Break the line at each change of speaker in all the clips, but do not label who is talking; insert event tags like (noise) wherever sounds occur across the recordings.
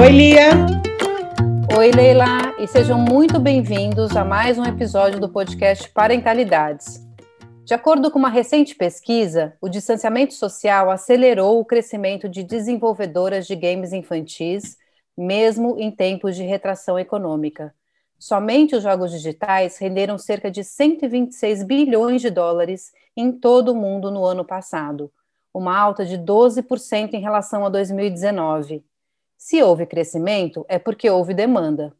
Oi, Lia.
Oi, Leila, e sejam muito bem-vindos a mais um episódio do podcast Parentalidades. De acordo com uma recente pesquisa, o distanciamento social acelerou o crescimento de desenvolvedoras de games infantis, mesmo em tempos de retração econômica. Somente os jogos digitais renderam cerca de 126 bilhões de dólares em todo o mundo no ano passado, uma alta de 12% em relação a 2019. Se houve crescimento, é porque houve demanda.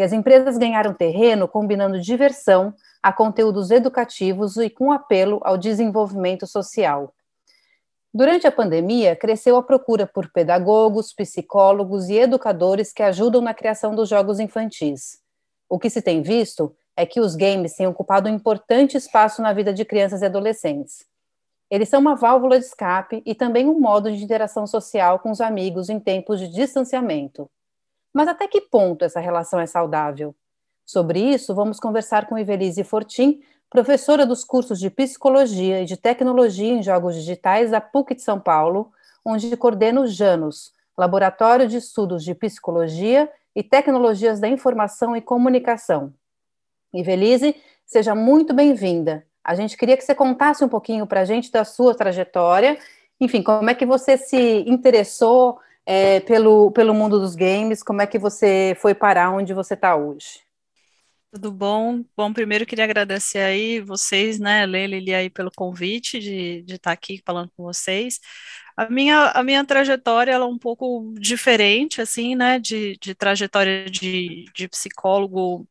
E as empresas ganharam terreno combinando diversão a conteúdos educativos e com apelo ao desenvolvimento social. Durante a pandemia, cresceu a procura por pedagogos, psicólogos e educadores que ajudam na criação dos jogos infantis. O que se tem visto é que os games têm ocupado um importante espaço na vida de crianças e adolescentes. Eles são uma válvula de escape e também um modo de interação social com os amigos em tempos de distanciamento. Mas até que ponto essa relação é saudável? Sobre isso, vamos conversar com Ivelise Fortin, professora dos cursos de Psicologia e de Tecnologia em Jogos Digitais da PUC de São Paulo, onde coordena o JANOS, Laboratório de Estudos de Psicologia e Tecnologias da Informação e Comunicação. Ivelise, seja muito bem-vinda. A gente queria que você contasse um pouquinho para a gente da sua trajetória, enfim, como é que você se interessou é, pelo, pelo mundo dos games, como é que você foi parar onde você está hoje?
Tudo bom? Bom, primeiro queria agradecer aí vocês, né, Leila e aí pelo convite de, de estar tá aqui falando com vocês. A minha, a minha trajetória ela é um pouco diferente, assim, né, de, de trajetória de, de psicólogo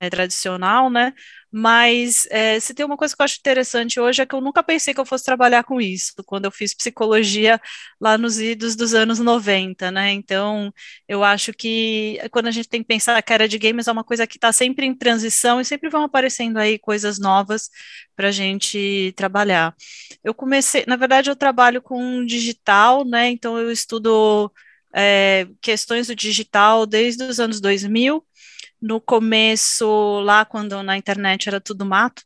é, tradicional, né? Mas é, se tem uma coisa que eu acho interessante hoje é que eu nunca pensei que eu fosse trabalhar com isso, quando eu fiz psicologia lá nos idos dos anos 90, né? Então, eu acho que quando a gente tem que pensar que a área de games é uma coisa que está sempre em transição e sempre vão aparecendo aí coisas novas para a gente trabalhar. Eu comecei, na verdade, eu trabalho com digital, né? Então, eu estudo é, questões do digital desde os anos 2000 no começo, lá quando na internet era tudo mato,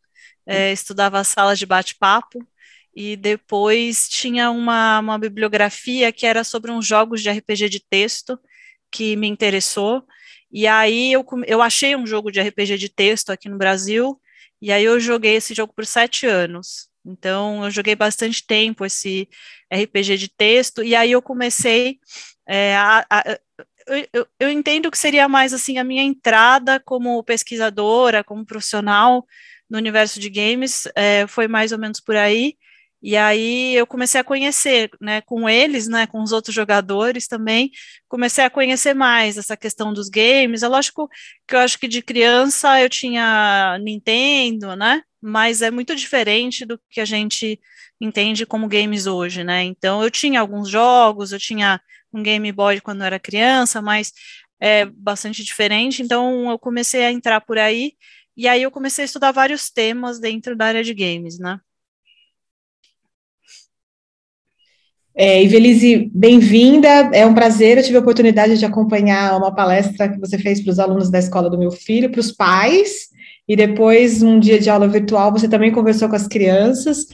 é, hum. estudava salas de bate-papo, e depois tinha uma, uma bibliografia que era sobre uns jogos de RPG de texto que me interessou, e aí eu, eu achei um jogo de RPG de texto aqui no Brasil, e aí eu joguei esse jogo por sete anos. Então, eu joguei bastante tempo esse RPG de texto, e aí eu comecei é, a, a, eu, eu, entendo que seria mais assim a minha entrada como pesquisadora, como profissional no universo de games, é, foi mais ou menos por aí. E aí eu comecei a conhecer, né, com eles, né, com os outros jogadores também, comecei a conhecer mais essa questão dos games. É lógico que eu acho que de criança eu tinha Nintendo, né, mas é muito diferente do que a gente entende como games hoje, né? Então eu tinha alguns jogos, eu tinha um Game Boy quando era criança, mas é bastante diferente. Então eu comecei a entrar por aí e aí eu comecei a estudar vários temas dentro da área de games, né?
É, Ivelise, bem-vinda. É um prazer. Eu tive a oportunidade de acompanhar uma palestra que você fez para os alunos da escola do meu filho, para os pais, e depois, um dia de aula virtual, você também conversou com as crianças.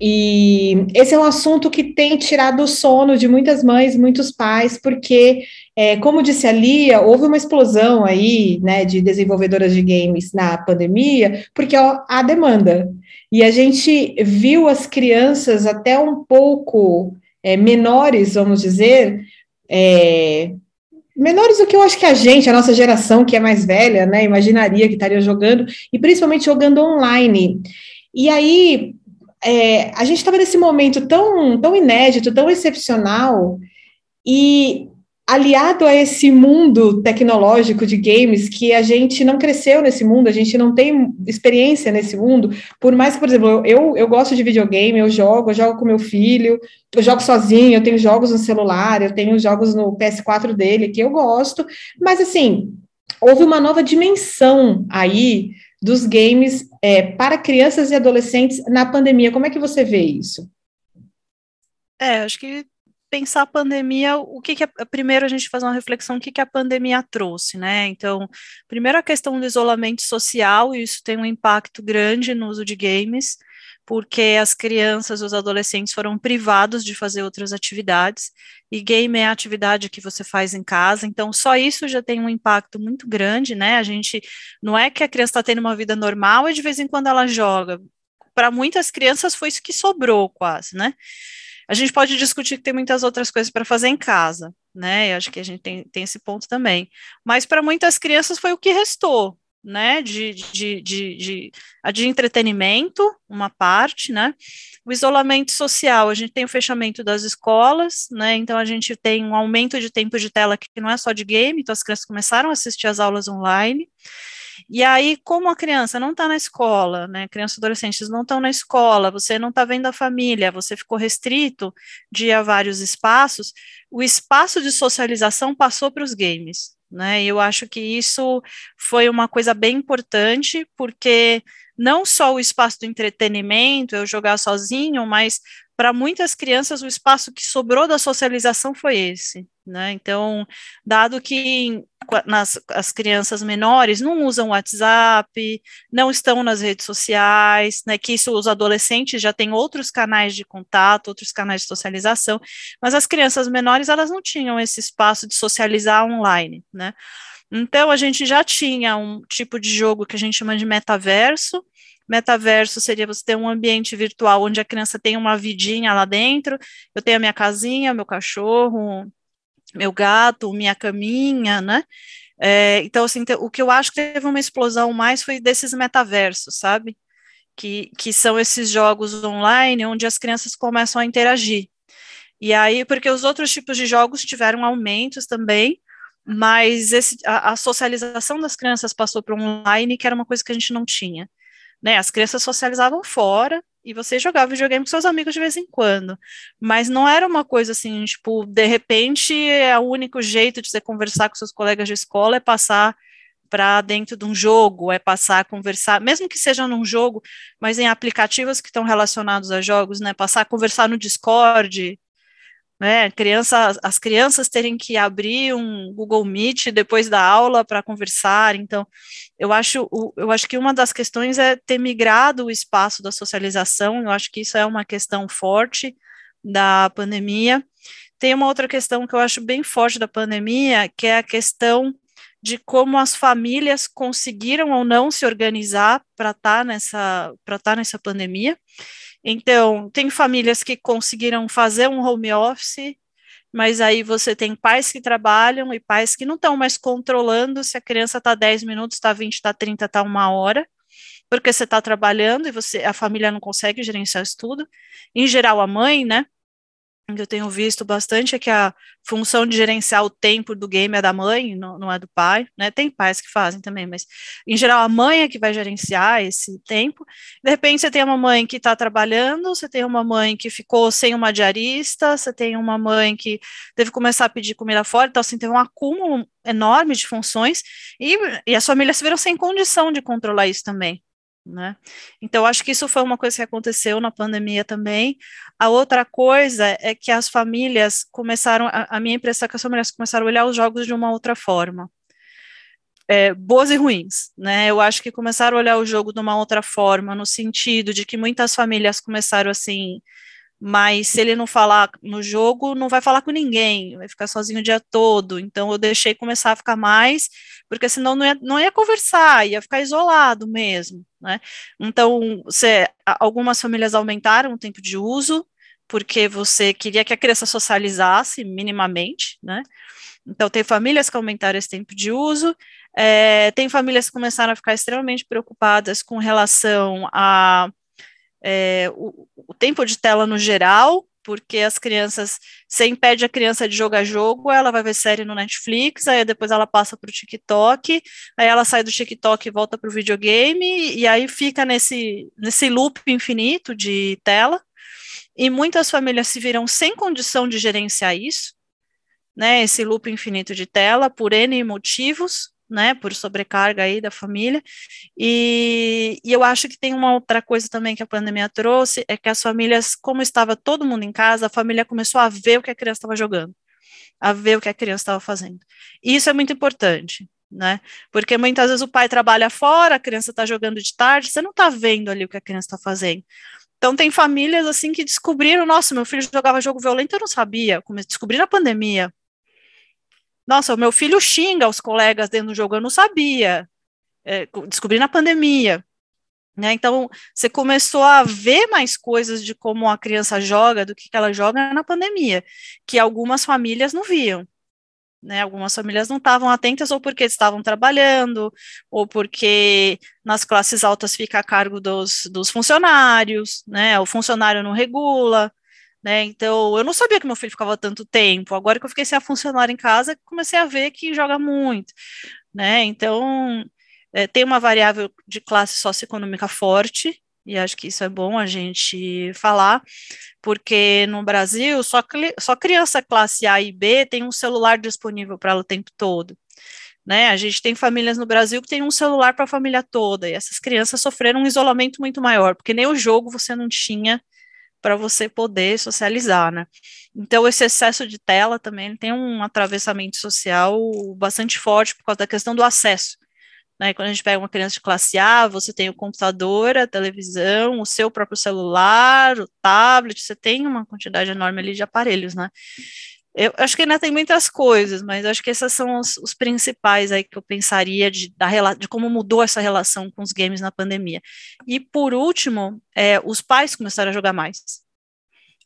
E esse é um assunto que tem tirado o sono de muitas mães, muitos pais, porque, é, como disse a Lia, houve uma explosão aí, né, de desenvolvedoras de games na pandemia, porque ó, há demanda. E a gente viu as crianças até um pouco é, menores, vamos dizer, é, menores do que eu acho que a gente, a nossa geração que é mais velha, né, imaginaria que estaria jogando, e principalmente jogando online. E aí, é, a gente estava nesse momento tão, tão inédito, tão excepcional, e aliado a esse mundo tecnológico de games, que a gente não cresceu nesse mundo, a gente não tem experiência nesse mundo, por mais que, por exemplo, eu, eu gosto de videogame, eu jogo, eu jogo com meu filho, eu jogo sozinho, eu tenho jogos no celular, eu tenho jogos no PS4 dele, que eu gosto, mas assim, houve uma nova dimensão aí dos games é, para crianças e adolescentes na pandemia. Como é que você vê isso?
É, acho que pensar a pandemia, o que, que a, primeiro a gente faz uma reflexão, o que, que a pandemia trouxe, né? Então, primeiro a questão do isolamento social, e isso tem um impacto grande no uso de games, porque as crianças, os adolescentes foram privados de fazer outras atividades, e game é a atividade que você faz em casa, então só isso já tem um impacto muito grande, né? A gente, não é que a criança está tendo uma vida normal e de vez em quando ela joga, para muitas crianças foi isso que sobrou quase, né? A gente pode discutir que tem muitas outras coisas para fazer em casa, né? Eu acho que a gente tem, tem esse ponto também. Mas para muitas crianças foi o que restou, né? De, de, de, de, de entretenimento, uma parte, né? O isolamento social, a gente tem o fechamento das escolas, né? Então a gente tem um aumento de tempo de tela que não é só de game, então as crianças começaram a assistir as aulas online. E aí, como a criança não está na escola, né, crianças e adolescentes não estão na escola, você não está vendo a família, você ficou restrito de ir a vários espaços, o espaço de socialização passou para os games, né, eu acho que isso foi uma coisa bem importante, porque não só o espaço do entretenimento, eu jogar sozinho, mas para muitas crianças o espaço que sobrou da socialização foi esse, né? Então, dado que nas, as crianças menores não usam WhatsApp, não estão nas redes sociais, né? Que isso os adolescentes já têm outros canais de contato, outros canais de socialização, mas as crianças menores elas não tinham esse espaço de socializar online, né? Então a gente já tinha um tipo de jogo que a gente chama de metaverso, Metaverso seria você ter um ambiente virtual onde a criança tem uma vidinha lá dentro, eu tenho a minha casinha, meu cachorro, meu gato, minha caminha, né? É, então, assim, o que eu acho que teve uma explosão mais foi desses metaversos, sabe? Que, que são esses jogos online onde as crianças começam a interagir. E aí, porque os outros tipos de jogos tiveram aumentos também, mas esse, a, a socialização das crianças passou para online, que era uma coisa que a gente não tinha né? As crianças socializavam fora e você jogava videogame com seus amigos de vez em quando. Mas não era uma coisa assim, tipo, de repente é o único jeito de você conversar com seus colegas de escola é passar para dentro de um jogo, é passar a conversar, mesmo que seja num jogo, mas em aplicativos que estão relacionados a jogos, né? Passar a conversar no Discord, né, criança, as crianças terem que abrir um Google Meet depois da aula para conversar. Então, eu acho, eu acho que uma das questões é ter migrado o espaço da socialização. Eu acho que isso é uma questão forte da pandemia. Tem uma outra questão que eu acho bem forte da pandemia, que é a questão de como as famílias conseguiram ou não se organizar para estar tá nessa para estar tá nessa pandemia. Então, tem famílias que conseguiram fazer um home office, mas aí você tem pais que trabalham e pais que não estão mais controlando se a criança está 10 minutos, está 20, está 30, está uma hora, porque você está trabalhando e você a família não consegue gerenciar isso tudo. Em geral, a mãe, né? Que eu tenho visto bastante é que a função de gerenciar o tempo do game é da mãe, não, não, é do pai, né? Tem pais que fazem também, mas em geral a mãe é que vai gerenciar esse tempo. De repente você tem uma mãe que está trabalhando, você tem uma mãe que ficou sem uma diarista, você tem uma mãe que teve que começar a pedir comida fora, então assim, teve um acúmulo enorme de funções e, e as famílias se viram sem condição de controlar isso também. Né? Então, acho que isso foi uma coisa que aconteceu na pandemia também. A outra coisa é que as famílias começaram, a, a minha impressão é que as famílias começaram a olhar os jogos de uma outra forma. É, boas e ruins, né? Eu acho que começaram a olhar o jogo de uma outra forma, no sentido de que muitas famílias começaram assim, mas se ele não falar no jogo, não vai falar com ninguém, vai ficar sozinho o dia todo. Então eu deixei começar a ficar mais, porque senão não ia, não ia conversar, ia ficar isolado mesmo, né? Então, você, algumas famílias aumentaram o tempo de uso, porque você queria que a criança socializasse minimamente, né? Então, tem famílias que aumentaram esse tempo de uso, é, tem famílias que começaram a ficar extremamente preocupadas com relação a é, o, o tempo de tela no geral, porque as crianças, você impede a criança de jogar jogo, ela vai ver série no Netflix, aí depois ela passa para o TikTok, aí ela sai do TikTok e volta para o videogame, e aí fica nesse, nesse loop infinito de tela, e muitas famílias se viram sem condição de gerenciar isso, né, esse loop infinito de tela, por N motivos, né, por sobrecarga aí da família, e, e, eu acho que tem uma outra coisa também que a pandemia trouxe, é que as famílias, como estava todo mundo em casa, a família começou a ver o que a criança estava jogando, a ver o que a criança estava fazendo, e isso é muito importante, né, porque muitas vezes o pai trabalha fora, a criança está jogando de tarde, você não está vendo ali o que a criança está fazendo, então tem famílias assim que descobriram, nossa, meu filho jogava jogo violento, eu não sabia, descobri na pandemia, nossa, o meu filho xinga os colegas dentro do jogo, eu não sabia. É, descobri na pandemia. Né? Então, você começou a ver mais coisas de como a criança joga, do que, ela joga na pandemia, que algumas famílias não viam. Né, algumas famílias não estavam atentas ou porque estavam trabalhando, ou porque nas classes altas fica a cargo dos, dos funcionários, né, o funcionário não regula, né? Então, eu não sabia que meu filho ficava tanto tempo. Agora que eu fiquei sem a funcionar em casa, comecei a ver que joga muito, né? Então, é, tem uma variável de classe socioeconômica forte, e acho que isso é bom a gente falar, porque no Brasil só, só criança classe A e B tem um celular disponível para ela o tempo todo. Né? A gente tem famílias no Brasil que tem um celular para a família toda, e essas crianças sofreram um isolamento muito maior, porque nem o jogo você não tinha para você poder socializar, né? Então, esse excesso de tela também tem um atravessamento social bastante forte por causa da questão do acesso. Né? Quando a gente pega uma criança de classe A, você tem o computador, a televisão, o seu próprio celular, o tablet, você tem uma quantidade enorme ali de aparelhos, né? Eu acho que ainda tem muitas coisas, mas acho que esses são os, os, principais aí que eu pensaria de, da, de como mudou essa relação com os games na pandemia. E por último, é, os pais começaram a jogar mais.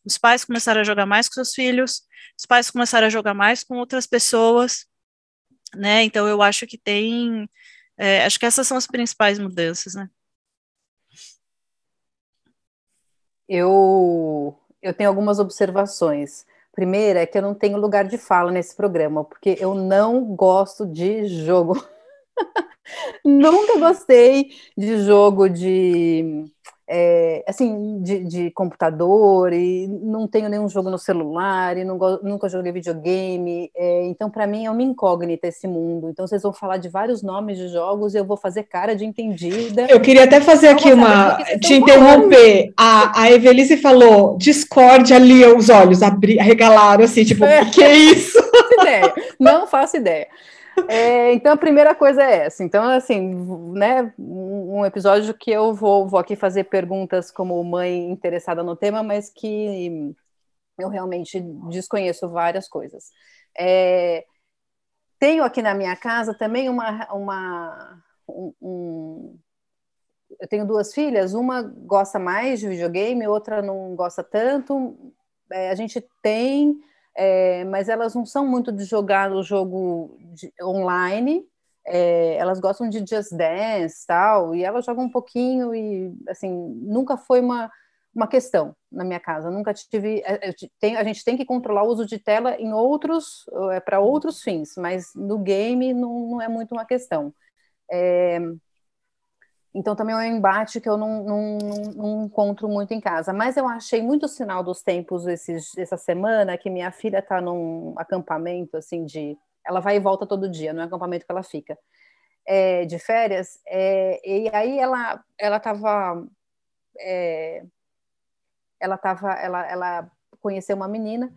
Os pais começaram a jogar mais com seus filhos, os pais começaram a jogar mais com outras pessoas, né? Então eu acho que tem, é, acho que essas são as principais mudanças, né?
Eu eu tenho algumas observações primeira é que eu não tenho lugar de fala nesse programa, porque eu não gosto de jogo. (laughs) Nunca gostei de jogo de é, assim, de, de, computador, e não tenho nenhum jogo no celular, e não, nunca joguei videogame, é, então para mim é uma incógnita esse mundo. Então vocês vão falar de vários nomes de jogos e eu vou fazer cara de entendida.
Eu queria até fazer aqui uma. te interromper. A, a Evelise falou Discord ali, os olhos abri, arregalaram assim, tipo, é. que é isso?
Não faço ideia. Não faço ideia. (laughs) É, então a primeira coisa é essa. Então, assim, né, um episódio que eu vou, vou aqui fazer perguntas como mãe interessada no tema, mas que eu realmente desconheço várias coisas. É, tenho aqui na minha casa também uma, uma um, um, eu tenho duas filhas, uma gosta mais de videogame, outra não gosta tanto. É, a gente tem é, mas elas não são muito de jogar o jogo de, online. É, elas gostam de Just Dance tal, e elas jogam um pouquinho e assim nunca foi uma, uma questão na minha casa. Nunca tive. É, a gente tem que controlar o uso de tela em outros é, para outros fins, mas no game não, não é muito uma questão. É, então também é um embate que eu não, não, não, encontro muito em casa. Mas eu achei muito sinal dos tempos esses, essa semana que minha filha está num acampamento assim de. Ela vai e volta todo dia, no acampamento que ela fica. É, de férias, é, e aí ela ela estava é, ela ela, ela conheceu uma menina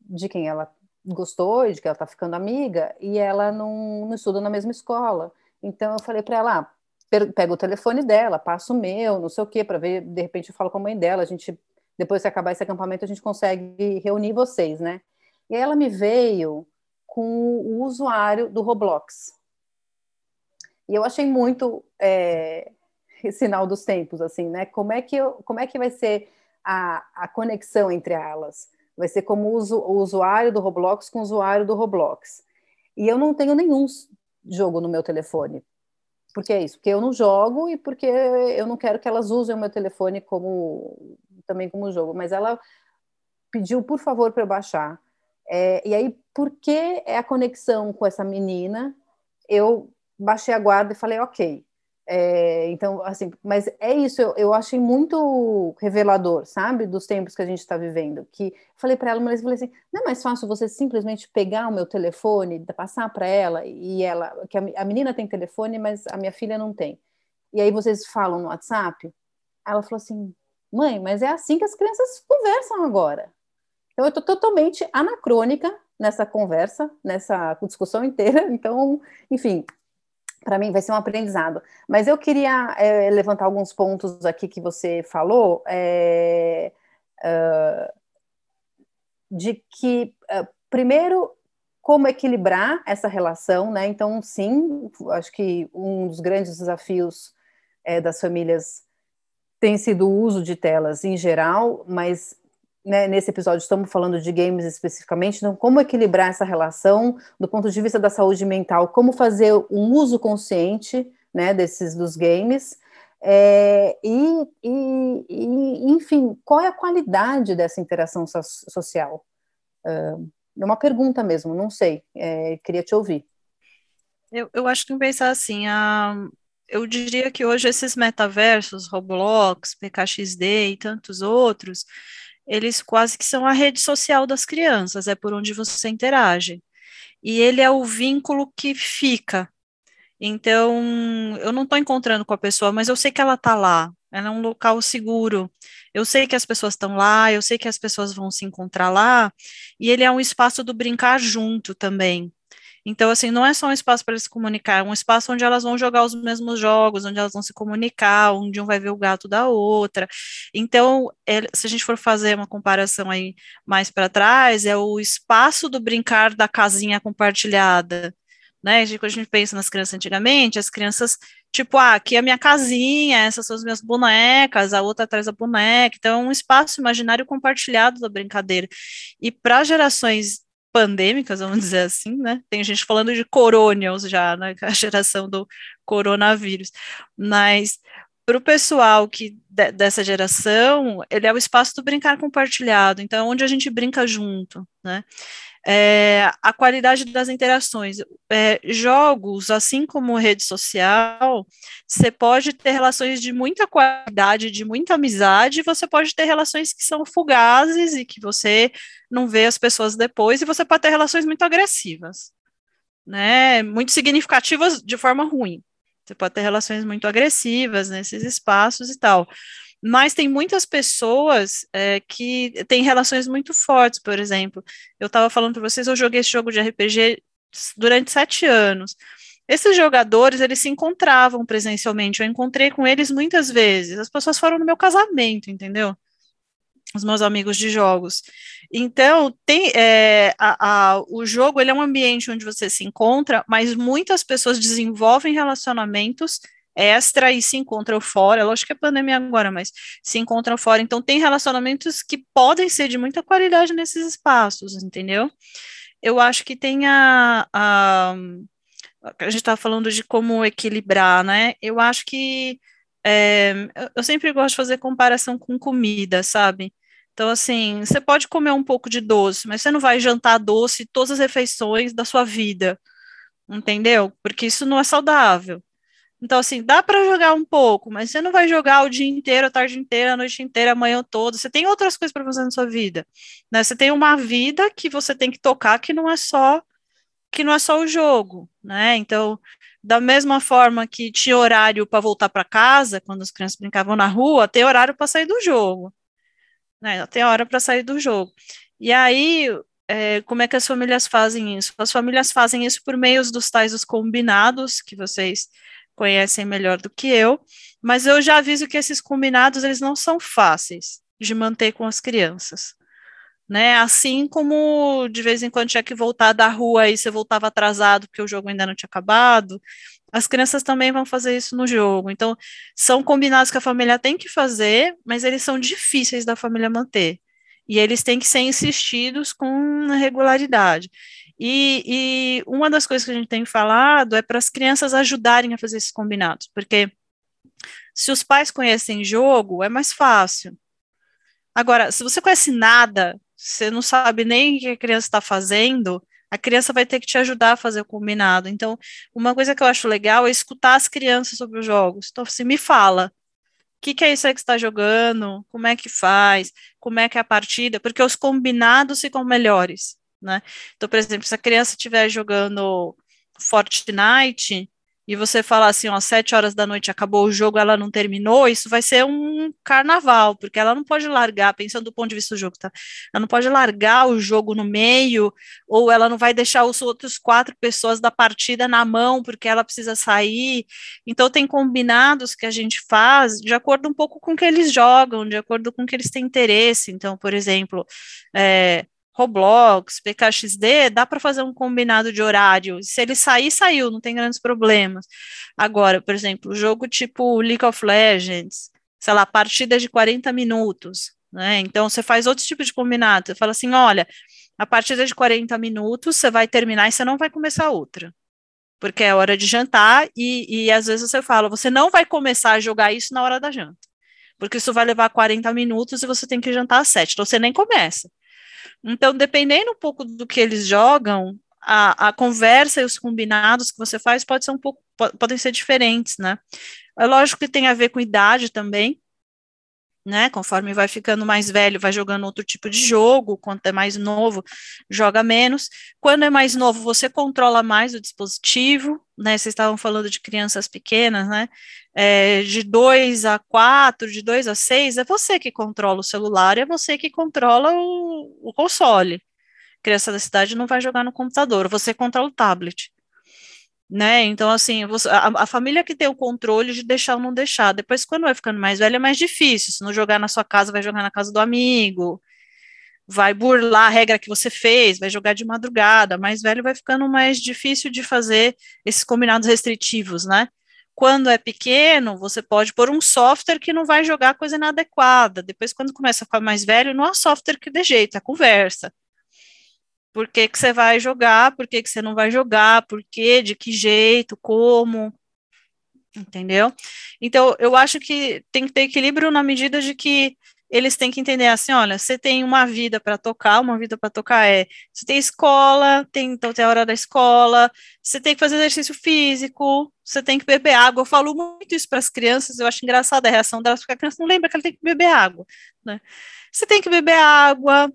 de quem ela gostou e de que ela está ficando amiga e ela não, não estuda na mesma escola então eu falei para ela ah, pego o telefone dela, passo o meu, não sei o quê, para ver, de repente eu falo com a mãe dela, a gente, depois que acabar esse acampamento, a gente consegue reunir vocês, né? E aí ela me veio com o usuário do Roblox. E eu achei muito é, (laughs) sinal dos tempos, assim, né? Como é que, eu, como é que vai ser a, a conexão entre elas? Vai ser como uso, o usuário do Roblox com o usuário do Roblox. E eu não tenho nenhum jogo no meu telefone. Porque é isso, porque eu não jogo e porque eu não quero que elas usem o meu telefone como também como jogo. Mas ela pediu, por favor, para eu baixar. É, e aí, porque é a conexão com essa menina, eu baixei a guarda e falei, ok. É, então, assim, mas é isso, eu, eu achei muito revelador, sabe, dos tempos que a gente está vivendo. Que falei para ela, mas falei assim: não é mais fácil você simplesmente pegar o meu telefone, passar para ela, e ela, que a, a, menina tem telefone, mas a minha filha não tem. E aí vocês falam no WhatsApp. Ela falou assim: mãe, mas é assim que as crianças conversam agora. Então, eu estou totalmente anacrônica nessa conversa, nessa discussão inteira. (laughs) Então, enfim, para mim vai ser um aprendizado. Mas eu queria é, levantar alguns pontos aqui que você falou, é, uh, de que, uh, primeiro, como equilibrar essa relação, né? Então, sim, acho que um dos grandes desafios é, das famílias tem sido o uso de telas em geral, mas né, nesse episódio estamos falando de games especificamente, então como equilibrar essa relação do ponto de vista da saúde mental, como fazer um uso consciente né, desses dos games, é, e, e, e, enfim, qual é a qualidade dessa interação so social? É uma pergunta mesmo, não sei, é, queria te ouvir.
Eu, eu acho que pensar assim, a, eu diria que hoje esses metaversos, Roblox, PKXD e tantos outros, eles quase que são a rede social das crianças, é por onde você interage. E ele é o vínculo que fica. Então, eu não estou encontrando com a pessoa, mas eu sei que ela está lá. Ela é um local seguro. Eu sei que as pessoas estão lá, eu sei que as pessoas vão se encontrar lá. E ele é um espaço do brincar junto também. Então, assim, não é só um espaço para eles se comunicar, é um espaço onde elas vão jogar os mesmos jogos, onde elas vão se comunicar, onde um vai ver o gato da outra. Então, é, se a gente for fazer uma comparação aí mais para trás, é o espaço do brincar da casinha compartilhada. Né? Quando a gente pensa nas crianças antigamente, as crianças, tipo, ah, aqui é a minha casinha, essas são as minhas bonecas, a outra atrás da boneca. Então, é um espaço imaginário compartilhado da brincadeira. E para gerações pandêmicas, vamos dizer assim, né? Tem gente falando de coronials já, né? (laughs) A geração do coronavírus. Mas para o pessoal que de, dessa geração, ele é o espaço do brincar compartilhado, então é onde a gente brinca junto, né? É, a qualidade das interações. É, jogos, assim como rede social, você pode ter relações de muita qualidade, de muita amizade, você pode ter relações que são fugazes e que você não vê as pessoas depois, e você pode ter relações muito agressivas, né? Muito significativas de forma ruim. Você pode ter relações muito agressivas nesses espaços e tal mas tem muitas pessoas é, que têm relações muito fortes, por exemplo. Eu estava falando para vocês, eu joguei esse jogo de RPG durante sete anos. Esses jogadores, eles se encontravam presencialmente, eu encontrei com eles muitas vezes. As pessoas foram no meu casamento, entendeu? Os meus amigos de jogos. Então, tem, é, a, a, o jogo ele é um ambiente onde você se encontra, mas muitas pessoas desenvolvem relacionamentos extra e se encontram fora. Lógico que é pandemia agora, mas se encontram fora. Então, tem relacionamentos que podem ser de muita qualidade nesses espaços, entendeu? Eu acho que tem a. a, a gente está falando de como equilibrar, né? Eu acho que. É, eu sempre gosto de fazer comparação com comida, sabe? Então, assim, você pode comer um pouco de doce, mas você não vai jantar doce todas as refeições da sua vida, entendeu? Porque isso não é saudável. Então, assim, dá para jogar um pouco, mas você não vai jogar o dia inteiro, a tarde inteira, a noite inteira, a manhã toda. Você tem outras coisas para fazer na sua vida. Né? Você tem uma vida que você tem que tocar que não é só que não é só o jogo, né? Então, da mesma forma que tinha horário para voltar para casa, quando as crianças brincavam na rua, tem horário para sair do jogo. Né? Tem hora para sair do jogo. E aí, é, como é que as famílias fazem isso? As famílias fazem isso por meio dos tais dos combinados que vocês conhecem melhor do que eu, mas eu já aviso que esses combinados eles não são fáceis de manter com as crianças. Né? Assim como de vez em quando tinha que voltar da rua e você voltava atrasado porque o jogo ainda não tinha acabado, as crianças também vão fazer isso no jogo. Então, são combinados que a família tem que fazer, mas eles são difíceis da família manter. E eles têm que ser insistidos com regularidade. E, e uma das coisas que a gente tem falado é para as crianças ajudarem a fazer esses combinados, porque se os pais conhecem jogo, é mais fácil. Agora, se você conhece nada, você não sabe nem o que a criança está fazendo, a criança vai ter que te ajudar a fazer o combinado. Então, uma coisa que eu acho legal é escutar as crianças sobre os jogos. Então, assim, me fala, o que, que é isso aí que está jogando? Como é que faz? Como é que é a partida? Porque os combinados ficam melhores, né? Então, por exemplo, se a criança estiver jogando Fortnite, e você falar assim, ó, sete horas da noite acabou o jogo, ela não terminou, isso vai ser um carnaval, porque ela não pode largar, pensando do ponto de vista do jogo, tá? Ela não pode largar o jogo no meio, ou ela não vai deixar os outros quatro pessoas da partida na mão, porque ela precisa sair. Então, tem combinados que a gente faz de acordo um pouco com o que eles jogam, de acordo com o que eles têm interesse. Então, por exemplo, é, Roblox, PKXD, dá para fazer um combinado de horário. Se ele sair, saiu, não tem grandes problemas. Agora, por exemplo, jogo tipo League of Legends, sei lá, partida de 40 minutos, né? Então você faz outro tipo de combinado. Você fala assim: olha, a partida de 40 minutos, você vai terminar e você não vai começar outra. Porque é hora de jantar, e, e às vezes você fala, você não vai começar a jogar isso na hora da janta. Porque isso vai levar 40 minutos e você tem que jantar às 7. Então você nem começa. Então, dependendo um pouco do que eles jogam, a, a conversa e os combinados que você faz pode ser um pouco, podem ser diferentes, né? É lógico que tem a ver com idade também, né? Conforme vai ficando mais velho, vai jogando outro tipo de jogo, quando é mais novo, joga menos. Quando é mais novo, você controla mais o dispositivo, né? Vocês estavam falando de crianças pequenas, né? É, de 2 a 4, de 2 a 6, é você que controla o celular, é você que controla o, o console. criança da cidade não vai jogar no computador, você controla o tablet né? Então, assim, você, a, a, família que tem o controle de deixar ou não deixar. Depois, quando vai ficando mais velho, é mais difícil. Se não jogar na sua casa, vai jogar na casa do amigo, vai burlar a regra que você fez, vai jogar de madrugada. Mais velho vai ficando mais difícil de fazer esses combinados restritivos, né? Quando é pequeno, você pode pôr um software que não vai jogar coisa inadequada. Depois, quando começa a ficar mais velho, não há software que dê jeito, é conversa por que, que você vai jogar, por que, que você não vai jogar, por quê, de que jeito, como, entendeu? Então, eu acho que tem que ter equilíbrio na medida de que eles têm que entender assim, olha, você tem uma vida para tocar, uma vida para tocar é, você tem escola, tem, então tem a hora da escola, você tem que fazer exercício físico, você tem que beber água, eu falo muito isso para as crianças, eu acho engraçada a reação delas, porque a criança não lembra que ela tem que beber água, né? Você tem que beber água,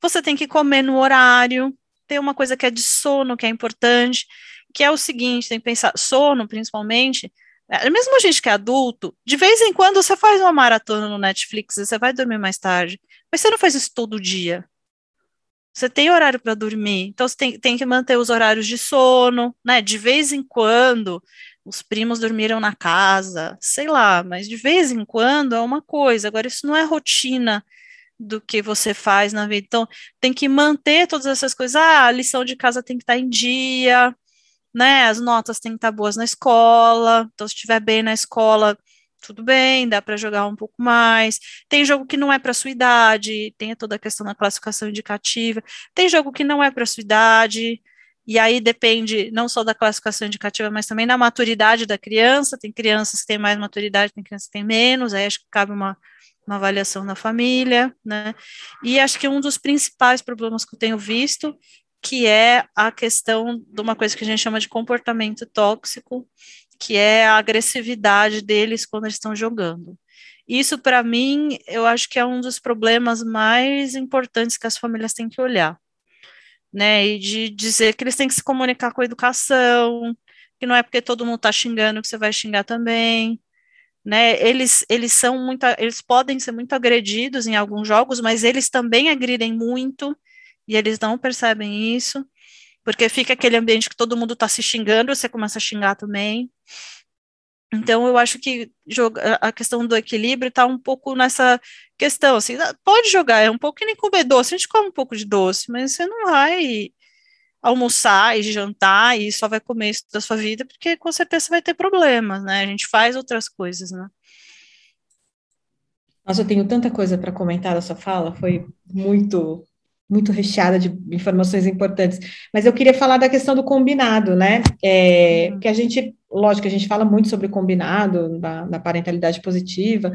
você tem que comer no horário. Tem uma coisa que é de sono, que é importante, que é o seguinte: tem que pensar, sono principalmente. É, mesmo a gente que é adulto, de vez em quando você faz uma maratona no Netflix, você vai dormir mais tarde, mas você não faz isso todo dia. Você tem horário para dormir, então você tem, tem que manter os horários de sono, né? De vez em quando, os primos dormiram na casa, sei lá, mas de vez em quando é uma coisa. Agora, isso não é rotina do que você faz na vida. Então, tem que manter todas essas coisas. Ah, a lição de casa tem que estar em dia, né? As notas têm que estar boas na escola. Então, se estiver bem na escola, tudo bem, dá para jogar um pouco mais. Tem jogo que não é para sua idade, tem toda a questão da classificação indicativa. Tem jogo que não é para sua idade. E aí depende não só da classificação indicativa, mas também da maturidade da criança. Tem crianças que têm mais maturidade, tem crianças que têm menos. Aí acho que cabe uma uma avaliação na família, né? E acho que um dos principais problemas que eu tenho visto, que é a questão de uma coisa que a gente chama de comportamento tóxico, que é a agressividade deles quando eles estão jogando. Isso, para mim, eu acho que é um dos problemas mais importantes que as famílias têm que olhar, né? E de dizer que eles têm que se comunicar com a educação, que não é porque todo mundo está xingando que você vai xingar também, né? Eles, eles são muito, eles podem ser muito agredidos em alguns jogos, mas eles também agridem muito e eles não percebem isso, porque fica aquele ambiente que todo mundo está se xingando, você começa a xingar também. Então, eu acho que a questão do equilíbrio está um pouco nessa questão, assim, ah, pode jogar, é um pouco que nem comer doce, a gente come um pouco de doce, mas você não vai almoçar e jantar e só vai comer isso da sua vida, porque com certeza vai ter problemas, né? A gente faz outras coisas, né?
Nossa, eu tenho tanta coisa para comentar da sua fala, foi muito, muito recheada de informações importantes. Mas eu queria falar da questão do combinado, né? É, uhum. Que a gente, lógico, a gente fala muito sobre combinado, da, da parentalidade positiva,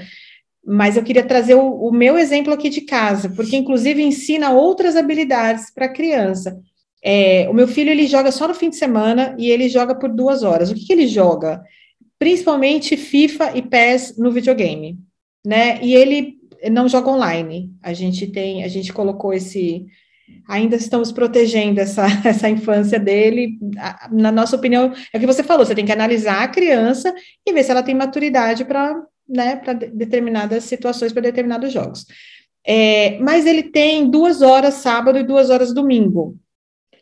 mas eu queria trazer o, o meu exemplo aqui de casa, porque inclusive ensina outras habilidades para a criança É, o meu filho ele joga só no fim de semana e ele joga por duas horas. O que, que ele joga? Principalmente FIFA e PES no videogame, né? E ele não joga online. A gente tem, a gente colocou esse ainda estamos protegendo essa, (laughs) essa infância dele. Na nossa opinião, é o que você falou, você tem que analisar a criança e ver se ela tem maturidade para né, determinadas situações, para determinados jogos. É, mas ele tem duas horas sábado e duas horas domingo.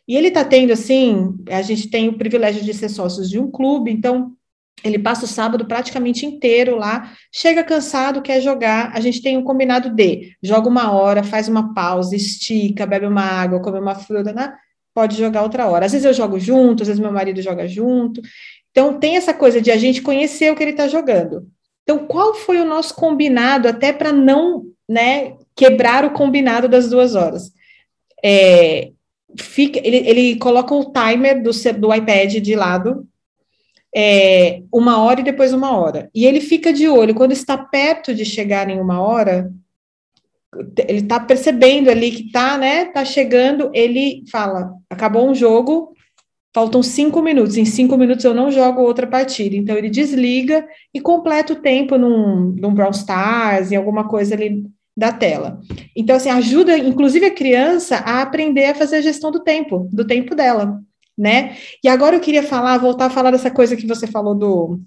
E ele está tendo, assim, a gente tem o privilégio de ser sócios de um clube, então ele passa o sábado praticamente inteiro lá, chega cansado, quer jogar. A gente tem um combinado de joga uma hora, faz uma pausa, estica, bebe uma água, come uma fruta, né? pode jogar outra hora. Às vezes eu jogo junto, às vezes meu marido joga junto. Então tem essa coisa de a gente conhecer o que ele está jogando. Então, qual foi o nosso combinado, até para não né, quebrar o combinado das duas horas? É, fica, ele, ele coloca o timer do, do iPad de lado, é, uma hora e depois uma hora. E ele fica de olho, quando está perto de chegar em uma hora, ele está percebendo ali que está, né, tá chegando, ele fala, acabou um jogo, faltam cinco minutos, em cinco minutos eu não jogo outra partida, então ele desliga e completa o tempo num, num Brawl Stars, em alguma coisa ali da tela. Então, assim, ajuda, inclusive, a criança a aprender a fazer a gestão do tempo, do tempo dela né? E agora eu queria falar, voltar a falar dessa coisa que você falou do,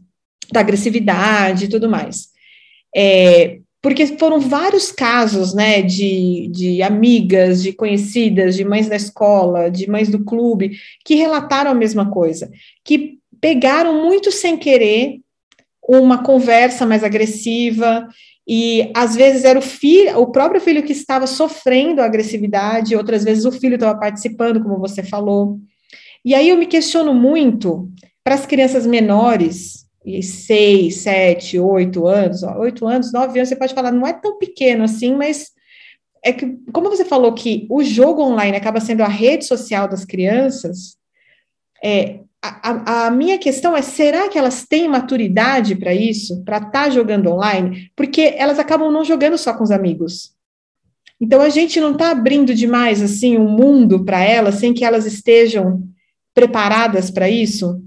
da agressividade e tudo mais. É, porque foram vários casos, né, de, de amigas, de conhecidas, de mães da escola, de mães do clube, que relataram a mesma coisa, que pegaram muito sem querer uma conversa mais agressiva, e às vezes era o filho, o próprio filho que estava sofrendo a agressividade, outras vezes o filho estava participando, como você falou. E aí eu me questiono muito para as crianças menores, seis, sete, oito anos, oito anos, nove anos, você pode falar, não é tão pequeno assim, mas é que, como você falou que o jogo online acaba sendo a rede social das crianças, é, a, a, minha questão é: será que elas têm maturidade para isso, para estar tá jogando online? Porque elas acabam não jogando só com os amigos. Então a gente não está abrindo demais assim um mundo para elas sem que elas estejam preparadas para isso?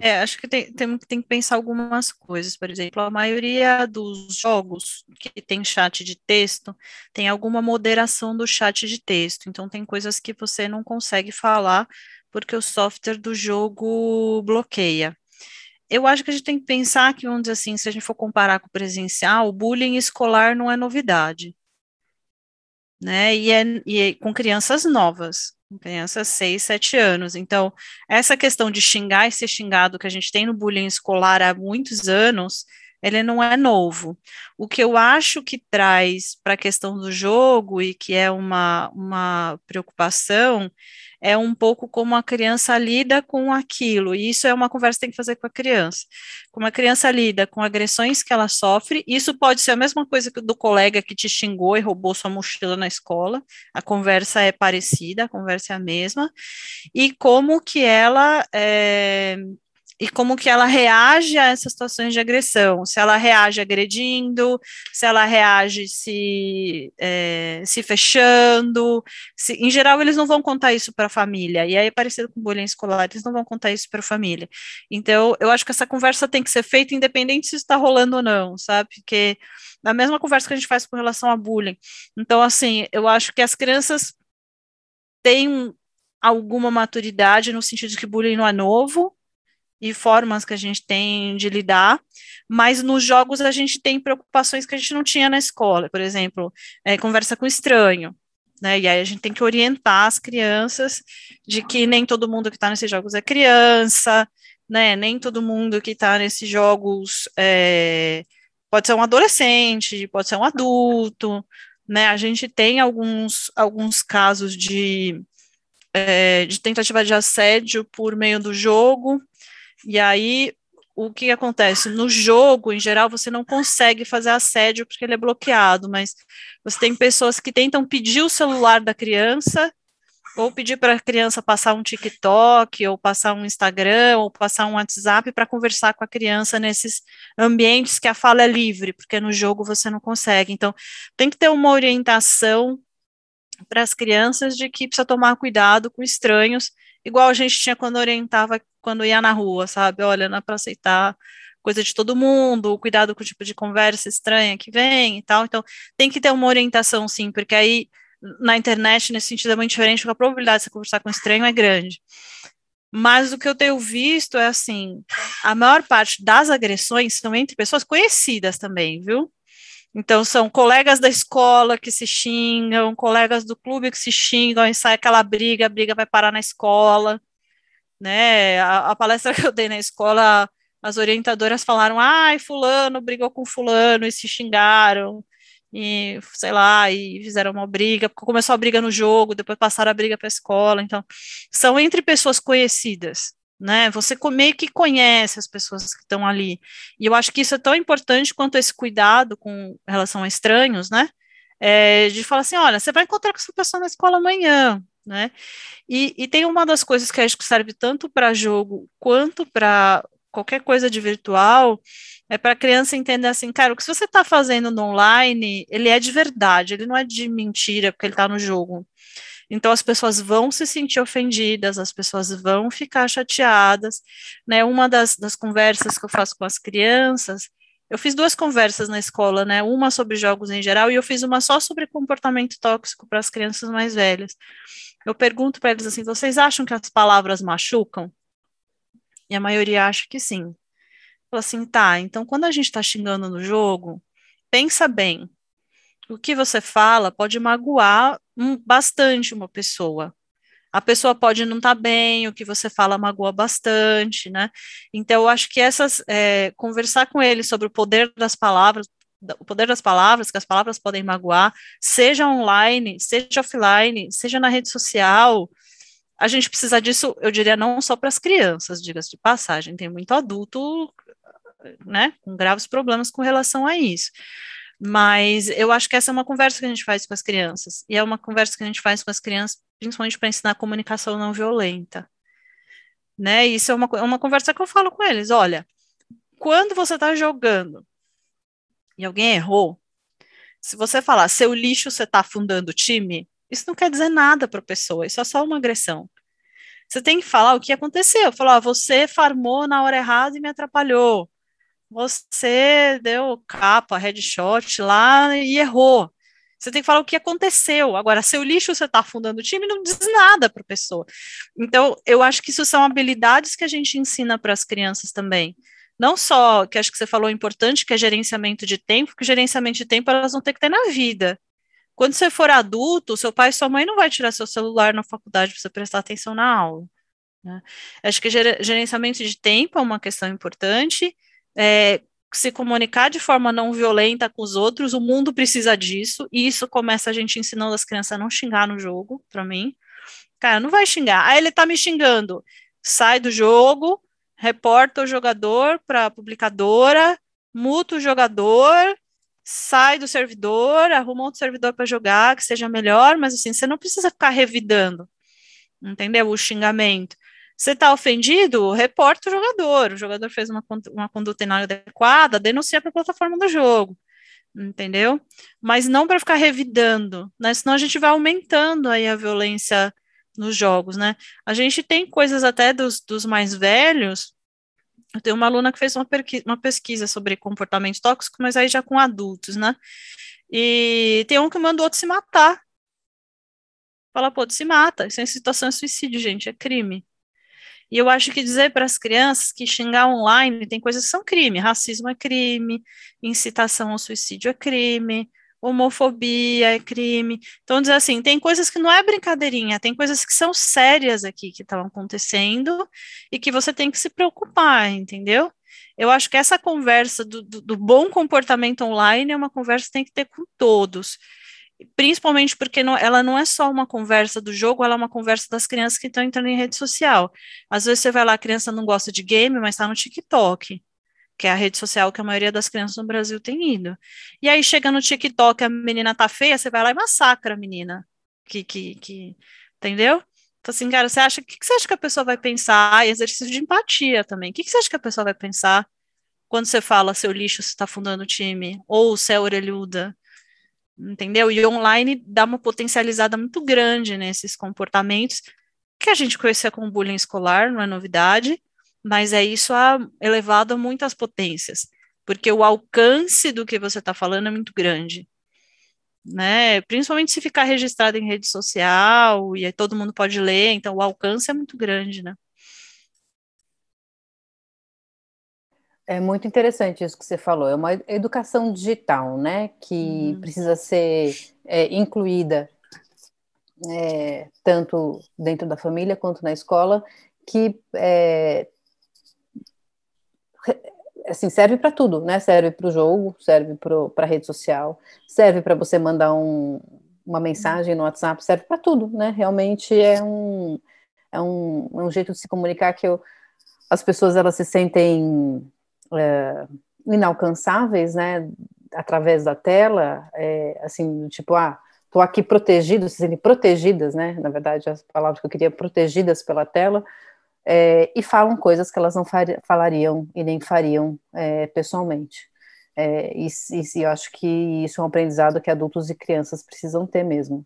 É, acho que tem, tem, tem, que pensar algumas coisas. Por exemplo, a maioria dos jogos que tem chat de texto tem alguma moderação do chat de texto. Então, tem coisas que você não consegue falar porque o software do jogo bloqueia. Eu acho que a gente tem que pensar que, vamos dizer assim, se a gente for comparar com o presencial, o bullying escolar não é novidade. Né? E é, e é com crianças novas criança 6, 7 anos. Então, essa questão de xingar e ser xingado que a gente tem no bullying escolar há muitos anos, ele não é novo. O que eu acho que traz para a questão do jogo e que é uma, uma preocupação é um pouco como a criança lida com aquilo, e isso é uma conversa que tem que fazer com a criança. Como a criança lida com agressões que ela sofre, isso pode ser a mesma coisa que do colega que te xingou e roubou sua mochila na escola, a conversa é parecida, a conversa é a mesma, e como que ela é, e como que ela reage a essas situações de agressão, se ela reage agredindo, se ela reage se, é, se fechando, se, em geral eles não vão contar isso para a família, e aí é parecido com bullying escolar, eles não vão contar isso para a família, então eu acho que essa conversa tem que ser feita independente se está rolando ou não, sabe, porque na mesma conversa que a gente faz com relação a bullying, então assim, eu acho que as crianças têm alguma maturidade no sentido de que bullying não é novo, e formas que a gente tem de lidar, mas nos jogos a gente tem preocupações que a gente não tinha na escola, por exemplo, é, conversa com estranho, né? E aí a gente tem que orientar as crianças de que nem todo mundo que está nesses jogos é criança, né? Nem todo mundo que está nesses jogos é, pode ser um adolescente, pode ser um adulto, né? A gente tem alguns, alguns casos de, é, de tentativa de assédio por meio do jogo, e aí, o que acontece? No jogo, em geral, você não consegue fazer assédio porque ele é bloqueado, mas você tem pessoas que tentam pedir o celular da criança, ou pedir para a criança passar um TikTok, ou passar um Instagram, ou passar um WhatsApp para conversar com a criança nesses ambientes que a fala é livre, porque no jogo você não consegue. Então, tem que ter uma orientação para as crianças de que precisa tomar cuidado com estranhos, igual a gente tinha quando orientava quando ia na rua, sabe? Olha, não é para aceitar coisa de todo mundo, cuidado com o tipo de conversa estranha que vem e tal. Então, tem que ter uma orientação, sim, porque aí na internet, nesse sentido, é muito diferente, porque a probabilidade de você conversar com um estranho é grande. Mas o que eu tenho visto é assim: a maior parte das agressões são entre pessoas conhecidas também, viu? Então, são colegas da escola que se xingam, colegas do clube que se xingam, e sai aquela briga, a briga vai parar na escola, né? A, a palestra (laughs) que eu dei na escola, as orientadoras falaram, ai, fulano brigou com fulano e se xingaram, e sei lá, e fizeram uma briga, começou a briga no jogo, depois passaram a briga para a escola, então, são entre pessoas conhecidas, né? Você meio que conhece as pessoas que estão ali. E eu acho que isso é tão importante quanto esse cuidado com relação a estranhos, né? É, de falar assim, olha, você vai encontrar com essa pessoa na escola amanhã, né? E, e tem uma das coisas que acho que serve tanto para jogo quanto para qualquer coisa de virtual, é para a criança entender assim, cara, o que você está fazendo no online, ele é de verdade, ele não é de mentira, porque ele está no jogo. Então as pessoas vão se sentir ofendidas, as pessoas vão ficar chateadas, né? Uma das, das conversas que eu faço com as crianças, eu fiz duas conversas na escola, né? Uma sobre jogos em geral e eu fiz uma só sobre comportamento tóxico para as crianças mais velhas. Eu pergunto para eles assim: vocês acham que as palavras machucam? E a maioria acha que sim. Fala assim, tá, então quando a gente está xingando no jogo, pensa bem, o que você fala pode magoar um, bastante uma pessoa. A pessoa pode não estar tá bem, o que você fala magoa bastante, né? Então, eu acho que essas, é, conversar com ele sobre o poder das palavras, o poder das palavras, que as palavras podem magoar, seja online, seja offline, seja na rede social, a gente precisa disso, eu diria, não só para as crianças, diga-se de passagem, tem muito adulto, né, com graves problemas com relação a isso. Mas eu acho que essa é uma conversa que a gente faz com as crianças, e é uma conversa que a gente faz com as crianças, principalmente para ensinar comunicação não violenta. Né? Isso é uma, é uma conversa que eu falo com eles. Olha, quando você está jogando e alguém errou, se você falar seu lixo, você está afundando o time, isso não quer dizer nada para a pessoa, isso é só uma agressão. Você tem que falar o que aconteceu. Falar, você farmou na hora errada e me atrapalhou você deu capa, headshot lá e errou. Você tem que falar o que aconteceu. Agora, seu lixo você está afundando o time, não diz nada para a pessoa. Então, eu acho que isso são habilidades que a gente ensina para as crianças também. Não só, que acho que você falou importante, que é gerenciamento de tempo, que gerenciamento de tempo elas vão ter que ter na vida. Quando você for adulto, seu pai e sua mãe não vai tirar seu celular na faculdade para você prestar atenção na aula. Né? Acho que gerenciamento de tempo é uma questão importante, é, se comunicar de forma não violenta com os outros, o mundo precisa disso, e isso começa a gente ensinando as crianças a não xingar no jogo, para mim. Cara, não vai xingar. Ah, ele tá me xingando. Sai do jogo, reporta o jogador para a publicadora, muta o jogador, sai do servidor, arruma outro servidor para jogar, que seja melhor, mas assim, você não precisa ficar revidando, entendeu? O xingamento. Você está ofendido? Reporta o jogador. O jogador fez uma, uma conduta inadequada, denuncia para a plataforma do jogo. Entendeu? Mas não para ficar revidando, né? Senão a gente vai aumentando aí a violência nos jogos, né? A gente tem coisas até dos, dos mais velhos. Eu tenho uma aluna que fez uma, uma pesquisa sobre comportamento tóxico, mas aí já com adultos, né? E tem um que mandou outro se matar. Fala, pô, se mata. Isso é situação de suicídio, gente, é crime. E eu acho que dizer para as crianças que xingar online tem coisas que são crime, racismo é crime, incitação ao suicídio é crime, homofobia é crime. Então, dizer assim, tem coisas que não é brincadeirinha, tem coisas que são sérias aqui que estão acontecendo e que você tem que se preocupar, entendeu? Eu acho que essa conversa do, do, do bom comportamento online é uma conversa que tem que ter com todos principalmente porque não, ela não é só uma conversa do jogo, ela é uma conversa das crianças que estão entrando em rede social. Às vezes você vai lá, a criança não gosta de game, mas está no TikTok, que é a rede social que a maioria das crianças no Brasil tem ido. E aí chega no TikTok, a menina tá feia, você vai lá e massacra a menina. Que, que, que, entendeu? Então, assim, cara, você acha, o que, que você acha que a pessoa vai pensar? E exercício de empatia também. O que, que você acha que a pessoa vai pensar quando você fala seu lixo está fundando o time? Ou você é orelhuda? Entendeu? E online dá uma potencializada muito grande nesses comportamentos que a gente conhecia como bullying escolar, não é novidade, mas é isso elevado a muitas potências, porque o alcance do que você está falando é muito grande. Né? Principalmente se ficar registrado em rede social e todo mundo pode ler, então o alcance é muito grande, né?
É muito interessante isso que você falou. É uma educação digital, né, que uhum. precisa ser é, incluída é, tanto dentro da família quanto na escola, que é, assim serve para tudo, né? Serve para o jogo, serve para a rede social, serve para você mandar um, uma mensagem no WhatsApp, serve para tudo, né? Realmente é um é um, é um jeito de se comunicar que eu, as pessoas elas se sentem é, inalcançáveis, né, através da tela, é, assim, tipo, ah, tô aqui protegido, se protegidas, né, na verdade, as palavras que eu queria, protegidas pela tela, é, e falam coisas que elas não falariam e nem fariam é, pessoalmente. É, e, e, eu acho que isso é um aprendizado que adultos e crianças precisam ter mesmo.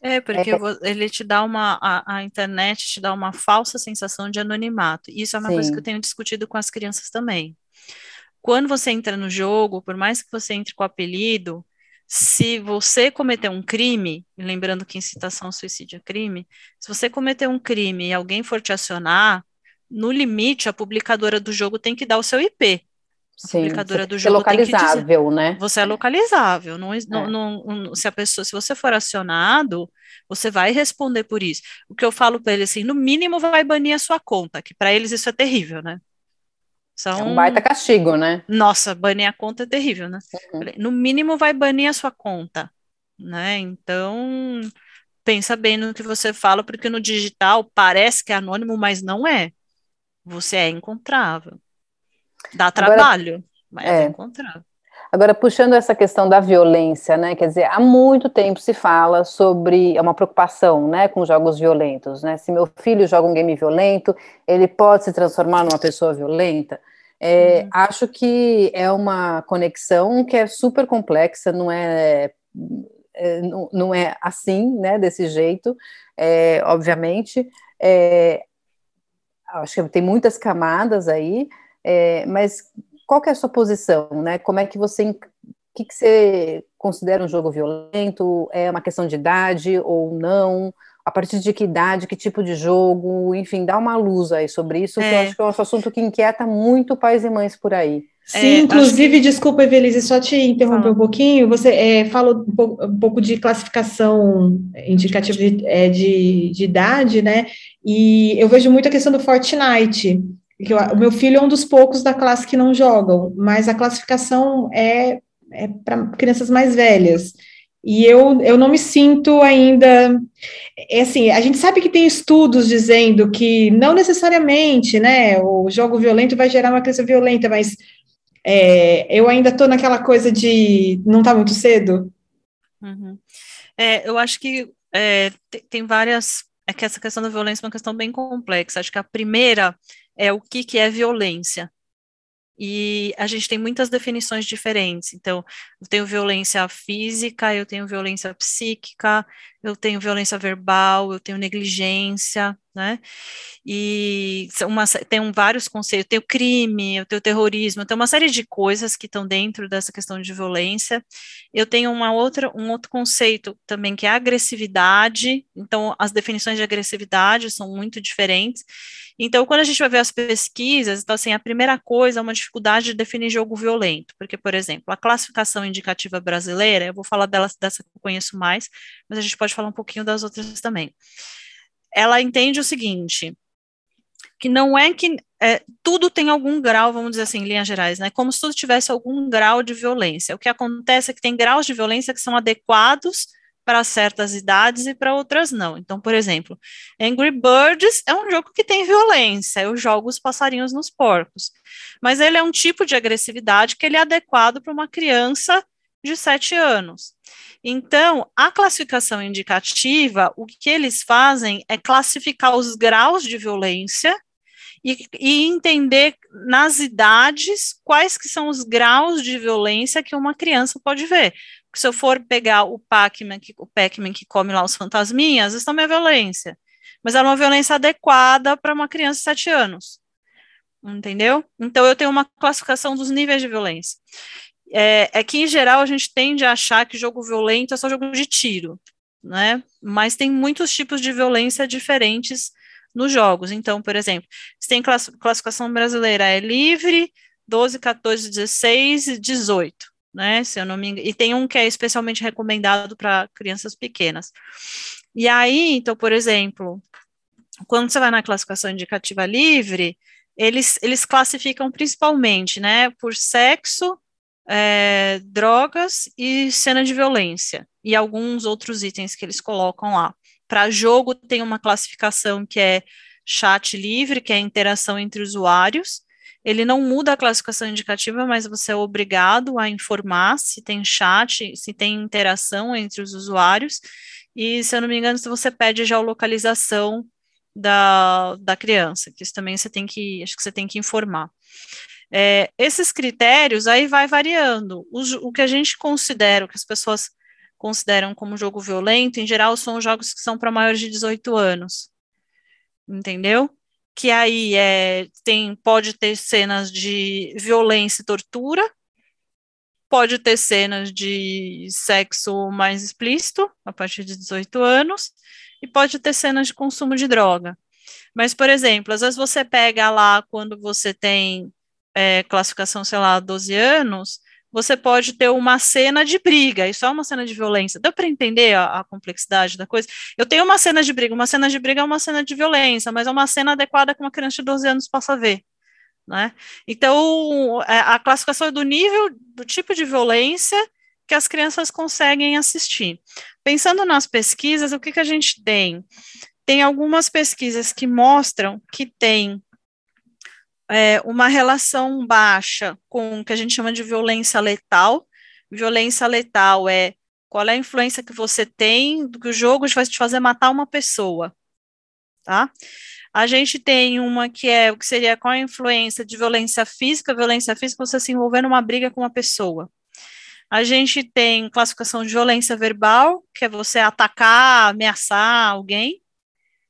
É, porque é, ele te dá uma, a, a, internet te dá uma falsa sensação de anonimato. Isso é uma sim. coisa que eu tenho discutido com as crianças também. Quando você entra no jogo, por mais que você entre com apelido, se você cometer um crime, lembrando que incitação ao suicídio é crime, se você cometer um crime e alguém for te acionar, no limite, a publicadora do jogo tem que dar o seu IP.
Sim, publicadora do jogo é localizável, dizer, né?
Você é localizável. Não, é. não, não, se a pessoa, se você for acionado, você vai responder por isso. O que eu falo para ele assim, no mínimo vai banir a sua conta, que para eles isso é terrível, né?
São... É um baita castigo, né?
Nossa, banir a conta é terrível, né? Uhum. No mínimo vai banir a sua conta, né? Então pensa bem no que você fala, porque no digital parece que é anônimo, mas não é. Você é encontrável. Dá trabalho, Agora, mas é, é encontrável.
Agora, puxando essa questão da violência, né? Quer dizer, há muito tempo se fala sobre é uma preocupação, né, com jogos violentos, né? Se meu filho joga um game violento, ele pode se transformar numa pessoa violenta. É, uhum. Acho que é uma conexão que é super complexa, não é, é não, não, é assim, né? Desse jeito, é, obviamente. É, acho que tem muitas camadas aí. É, mas qual que é a sua posição, né? Como é que você, o que, que você considera um jogo violento? É uma questão de idade ou não? A partir de que idade, que tipo de jogo? Enfim, dá uma luz aí sobre isso, é. que eu é. acho que é um assunto que inquieta muito pais e mães por aí.
Sim, é, inclusive, que... desculpa, Evelise, só te interromper ah. um pouquinho, você é, falou um pouco, um pouco, de classificação indicativa de, é, de, de, idade, né? E eu vejo muito a questão do Fortnite, que eu, o meu filho é um dos poucos da classe que não jogam, mas a classificação é, é para crianças mais velhas. E eu, eu não me sinto ainda. É assim, a gente sabe que tem estudos dizendo que não necessariamente, né, o jogo violento vai gerar uma criança violenta, mas é, eu ainda estou naquela coisa de não está muito cedo.
Uhum. É, eu acho que é, tem, tem várias. É que essa questão da violência é uma questão bem complexa. Acho que a primeira é o que, que é violência. E a gente tem muitas definições diferentes. Então, eu tenho violência física, eu tenho violência psíquica, eu tenho violência verbal, eu tenho negligência, né? E uma, tem um, vários conceitos, eu tenho crime, eu tenho terrorismo, tenho uma série de coisas que estão dentro dessa questão de violência. Eu tenho uma outra, um outro conceito também que é agressividade. Então, as definições de agressividade são muito diferentes. Então, quando a gente vai ver as pesquisas, então, assim, a primeira coisa é uma dificuldade de definir jogo violento, porque, por exemplo, a classificação indicativa brasileira, eu vou falar dela, dessa que eu conheço mais, mas a gente pode falar um pouquinho das outras também. Ela entende o seguinte, que não é que é, tudo tem algum grau, vamos dizer assim, em linhas gerais, né? Como se tudo tivesse algum grau de violência. O que acontece é que tem graus de violência que são adequados para certas idades e para outras não. Então, por exemplo, Angry Birds é um jogo que tem violência, eu jogo os passarinhos nos porcos. Mas ele é um tipo de agressividade que ele é adequado para uma criança de 7 anos. Então, a classificação indicativa, o que eles fazem é classificar os graus de violência e, e, entender nas idades quais que são os graus de violência que uma criança pode ver. se eu for pegar o Pac-Man, que, o que come lá os fantasminhas, isso também é violência. Mas é uma violência adequada para uma criança de 7 anos. Entendeu? Então eu tenho uma classificação dos níveis de violência. É, é que, em geral, a gente tende a achar que jogo violento é só jogo de tiro, né? Mas tem muitos tipos de violência diferentes nos jogos. Então, por exemplo, você tem classificação brasileira, é livre, 12, 14, 16 18, né? Se eu não me engano. E tem um que é especialmente recomendado para crianças pequenas. E aí, então, por exemplo, quando você vai na classificação indicativa livre, eles, eles classificam principalmente, né, por sexo, é, drogas e cena de violência, e alguns outros itens que eles colocam lá. Para jogo, tem uma classificação que é chat livre, que é interação entre usuários, ele não muda a classificação indicativa, mas você é obrigado a informar se tem chat, se tem interação entre os usuários, e se eu não me engano, se você pede geolocalização da, da criança, que isso também você tem que, acho que você tem que informar. É, esses critérios aí vai variando. O, o que a gente considera, o que as pessoas consideram como jogo violento, em geral, são jogos que são para maiores de 18 anos. Entendeu? que aí é, tem, pode ter cenas de violência e tortura, pode ter cenas de sexo mais explícito, a partir de 18 anos, e pode ter cenas de consumo de droga. Mas, por exemplo, às vezes você pega lá quando você tem é, classificação, sei lá, 12 anos, você pode ter uma cena de briga, isso é uma cena de violência. Deu para entender a, a, complexidade da coisa? Eu tenho uma cena de briga, uma cena de briga é uma cena de violência, mas é uma cena adequada que uma criança de 12 anos possa ver. Né? Então, é, a classificação é do nível, do tipo de violência que as crianças conseguem assistir. Pensando nas pesquisas, o que, que a gente tem? Tem algumas pesquisas que mostram que tem é, uma relação baixa com o que a gente chama de violência letal. Violência letal é qual é a influência que você tem do que o jogo vai te fazer matar uma pessoa, tá? A gente tem uma que é o que seria qual a influência de violência física, violência física você se envolver numa briga com uma pessoa. A gente tem classificação de violência verbal, que é você atacar, ameaçar alguém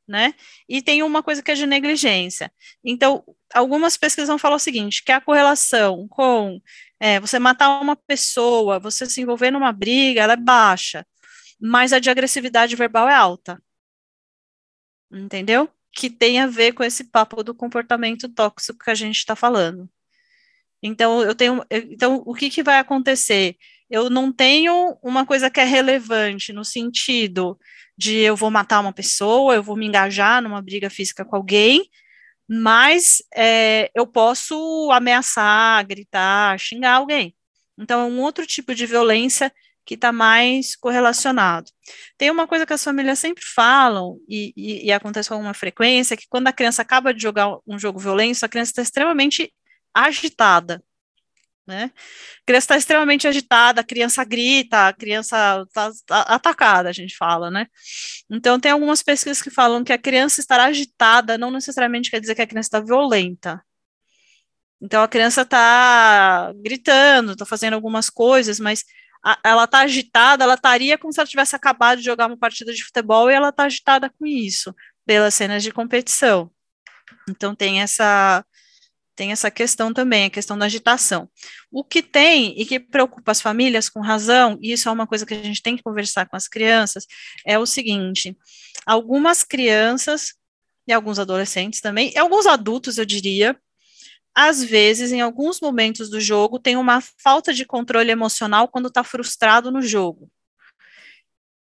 né? E tem uma coisa que é de negligência. Então, algumas pesquisas vão falar o seguinte, que a correlação com é, você matar uma pessoa, você se envolver numa briga, ela é baixa, mas a de agressividade verbal é alta. Entendeu? Que tem a ver com esse papo do comportamento tóxico que a gente está falando. Então, eu tenho. Então, o que, que vai acontecer? Eu não tenho uma coisa que é relevante no sentido de eu vou matar uma pessoa, eu vou me engajar numa briga física com alguém, mas é, eu posso ameaçar, gritar, xingar alguém. Então, é um outro tipo de violência que está mais correlacionado. Tem uma coisa que as famílias sempre falam, e, e, e acontece com alguma frequência, que quando a criança acaba de jogar um jogo violento, a criança está extremamente agitada né? A criança está extremamente agitada, a criança grita, a criança está tá atacada, a gente fala, né? Então, tem algumas pesquisas que falam que a criança estar agitada não necessariamente quer dizer que a criança está violenta. Então, a criança está gritando, está fazendo algumas coisas, mas a, ela está agitada, ela estaria como se ela tivesse acabado de jogar uma partida de futebol e ela está agitada com isso, pelas cenas de competição. Então, tem essa tem essa questão também, a questão da agitação. O que tem e que preocupa as famílias com razão, e isso é uma coisa que a gente tem que conversar com as crianças, é o seguinte: algumas crianças e alguns adolescentes também, e alguns adultos, eu diria, às vezes, em alguns momentos do jogo, tem uma falta de controle emocional quando está frustrado no jogo.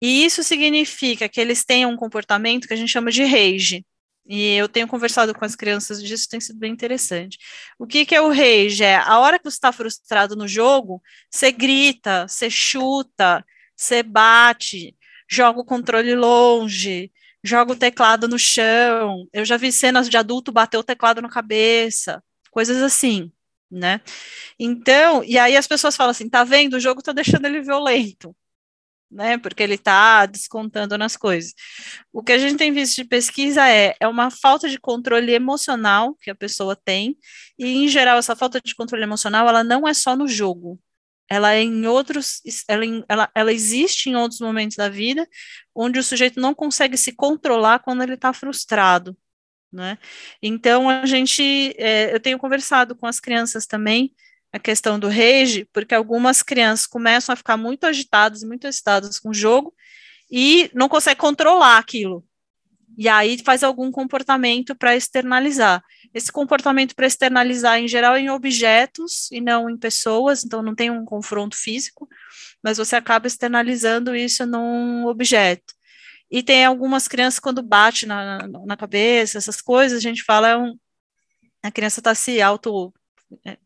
E isso significa que eles têm um comportamento que a gente chama de rage, e eu tenho conversado com as crianças disso, tem sido bem interessante. O que, que é o rage? É a hora que você está frustrado no jogo, você grita, você chuta, você bate, joga o controle longe, joga o teclado no chão. Eu já vi cenas de adulto bater o teclado na cabeça, coisas assim, né? Então, e aí as pessoas falam assim: tá vendo? O jogo tá deixando ele violento né? Porque ele está descontando nas coisas. O que a gente tem visto de pesquisa é, é uma falta de controle emocional que a pessoa tem, e em geral essa falta de controle emocional ela não é só no jogo. ela é em outros, ela, ela, ela existe em outros momentos da vida, onde o sujeito não consegue se controlar quando ele está frustrado, né? Então a gente, é, eu tenho conversado com as crianças também a questão do rage, porque algumas crianças começam a ficar muito agitadas, muito excitadas com o jogo e não consegue controlar aquilo. E aí faz algum comportamento para externalizar. Esse comportamento para externalizar, em geral, é em objetos e não em pessoas, então não tem um confronto físico, mas você acaba externalizando isso num objeto. E tem algumas crianças, quando bate na, na cabeça, essas coisas, a gente fala, é um, a criança está se auto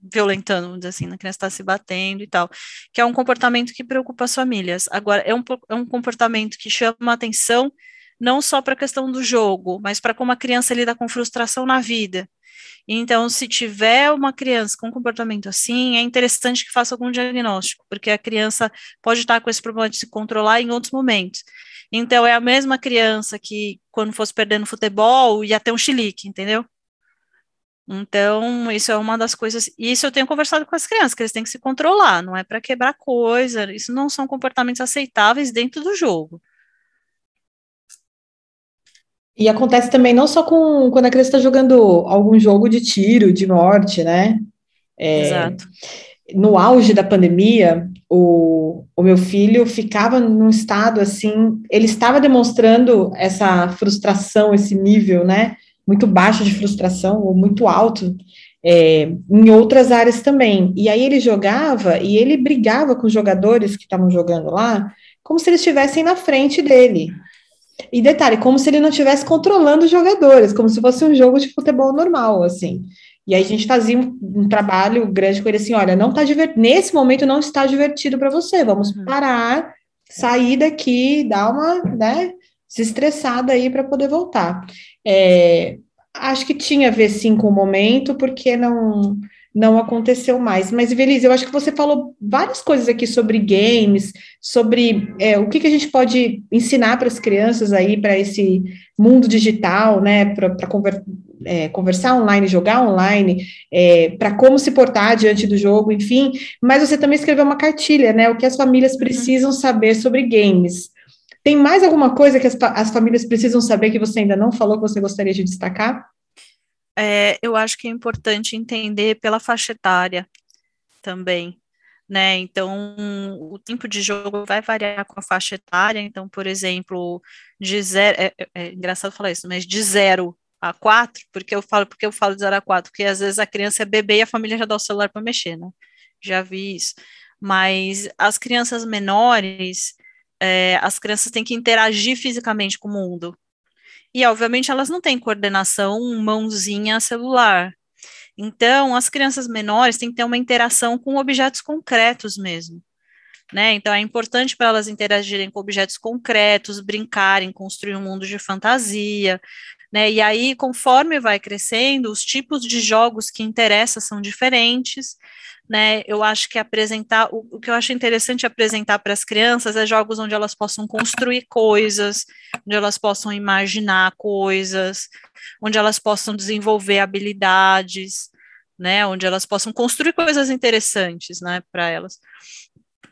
violentando, vamos dizer assim, a criança está se batendo e tal, que é um comportamento que preocupa as famílias. Agora, é um, é um comportamento que chama a atenção não só para a questão do jogo, mas para como a criança lida com frustração na vida. Então, se tiver uma criança com um comportamento assim, é interessante que faça algum diagnóstico, porque a criança pode estar com esse problema de se controlar em outros momentos. Então, é a mesma criança que, quando fosse perdendo futebol, ia ter um chilique, entendeu? Então, isso é uma das coisas. Isso eu tenho conversado com as crianças, que eles têm que se controlar, não é para quebrar coisa, isso não são comportamentos aceitáveis dentro do jogo.
E acontece também não só com quando a criança está jogando algum jogo de tiro, de morte, né?
É, Exato.
No auge da pandemia, o, o meu filho ficava num estado assim, ele estava demonstrando essa frustração, esse nível, né? Muito baixo de frustração, ou muito alto, é, em outras áreas também. E aí ele jogava e ele brigava com os jogadores que estavam jogando lá, como se eles estivessem na frente dele. E detalhe, como se ele não estivesse controlando os jogadores, como se fosse um jogo de futebol normal, assim. E aí a gente fazia um, um trabalho grande com ele assim, olha, não tá divertido, nesse momento não está divertido para você, vamos uhum. parar, sair daqui, dar uma, né, se estressada aí para poder voltar. É, acho que tinha a ver sim com o momento, porque não não aconteceu mais. Mas, Velise, eu acho que você falou várias coisas aqui sobre games, sobre é, o que, que a gente pode ensinar para as crianças aí, para esse mundo digital, né, para conver, é, conversar online, jogar online, é, para como se portar diante do jogo, enfim. Mas você também escreveu uma cartilha, né, o que as famílias uhum. precisam saber sobre games. Tem mais alguma coisa que as, as famílias precisam saber que você ainda não falou, que você gostaria de destacar?
é, eu acho que é importante entender pela faixa etária também, né? Então, o tempo de jogo vai variar com a faixa etária. Então, por exemplo, de zero, é, é, é engraçado falar isso, mas de zero a quatro, porque eu falo, porque eu falo de zero a quatro, porque às vezes a criança é bebê e a família já dá o celular para mexer, né? Já vi isso. Mas as crianças menores, é, as crianças têm que interagir fisicamente com o mundo. E, obviamente, elas não têm coordenação mãozinha celular. Então, as crianças menores têm que ter uma interação com objetos concretos mesmo. Né? Então, é importante para elas interagirem com objetos concretos, brincarem, construir um mundo de fantasia. Né? E aí, conforme vai crescendo, os tipos de jogos que interessam são diferentes né? Eu acho que apresentar, o, o que eu acho interessante apresentar para as crianças é jogos onde elas possam construir coisas, onde elas possam imaginar coisas, onde elas possam desenvolver habilidades, né? Onde elas possam construir coisas interessantes, né, para elas.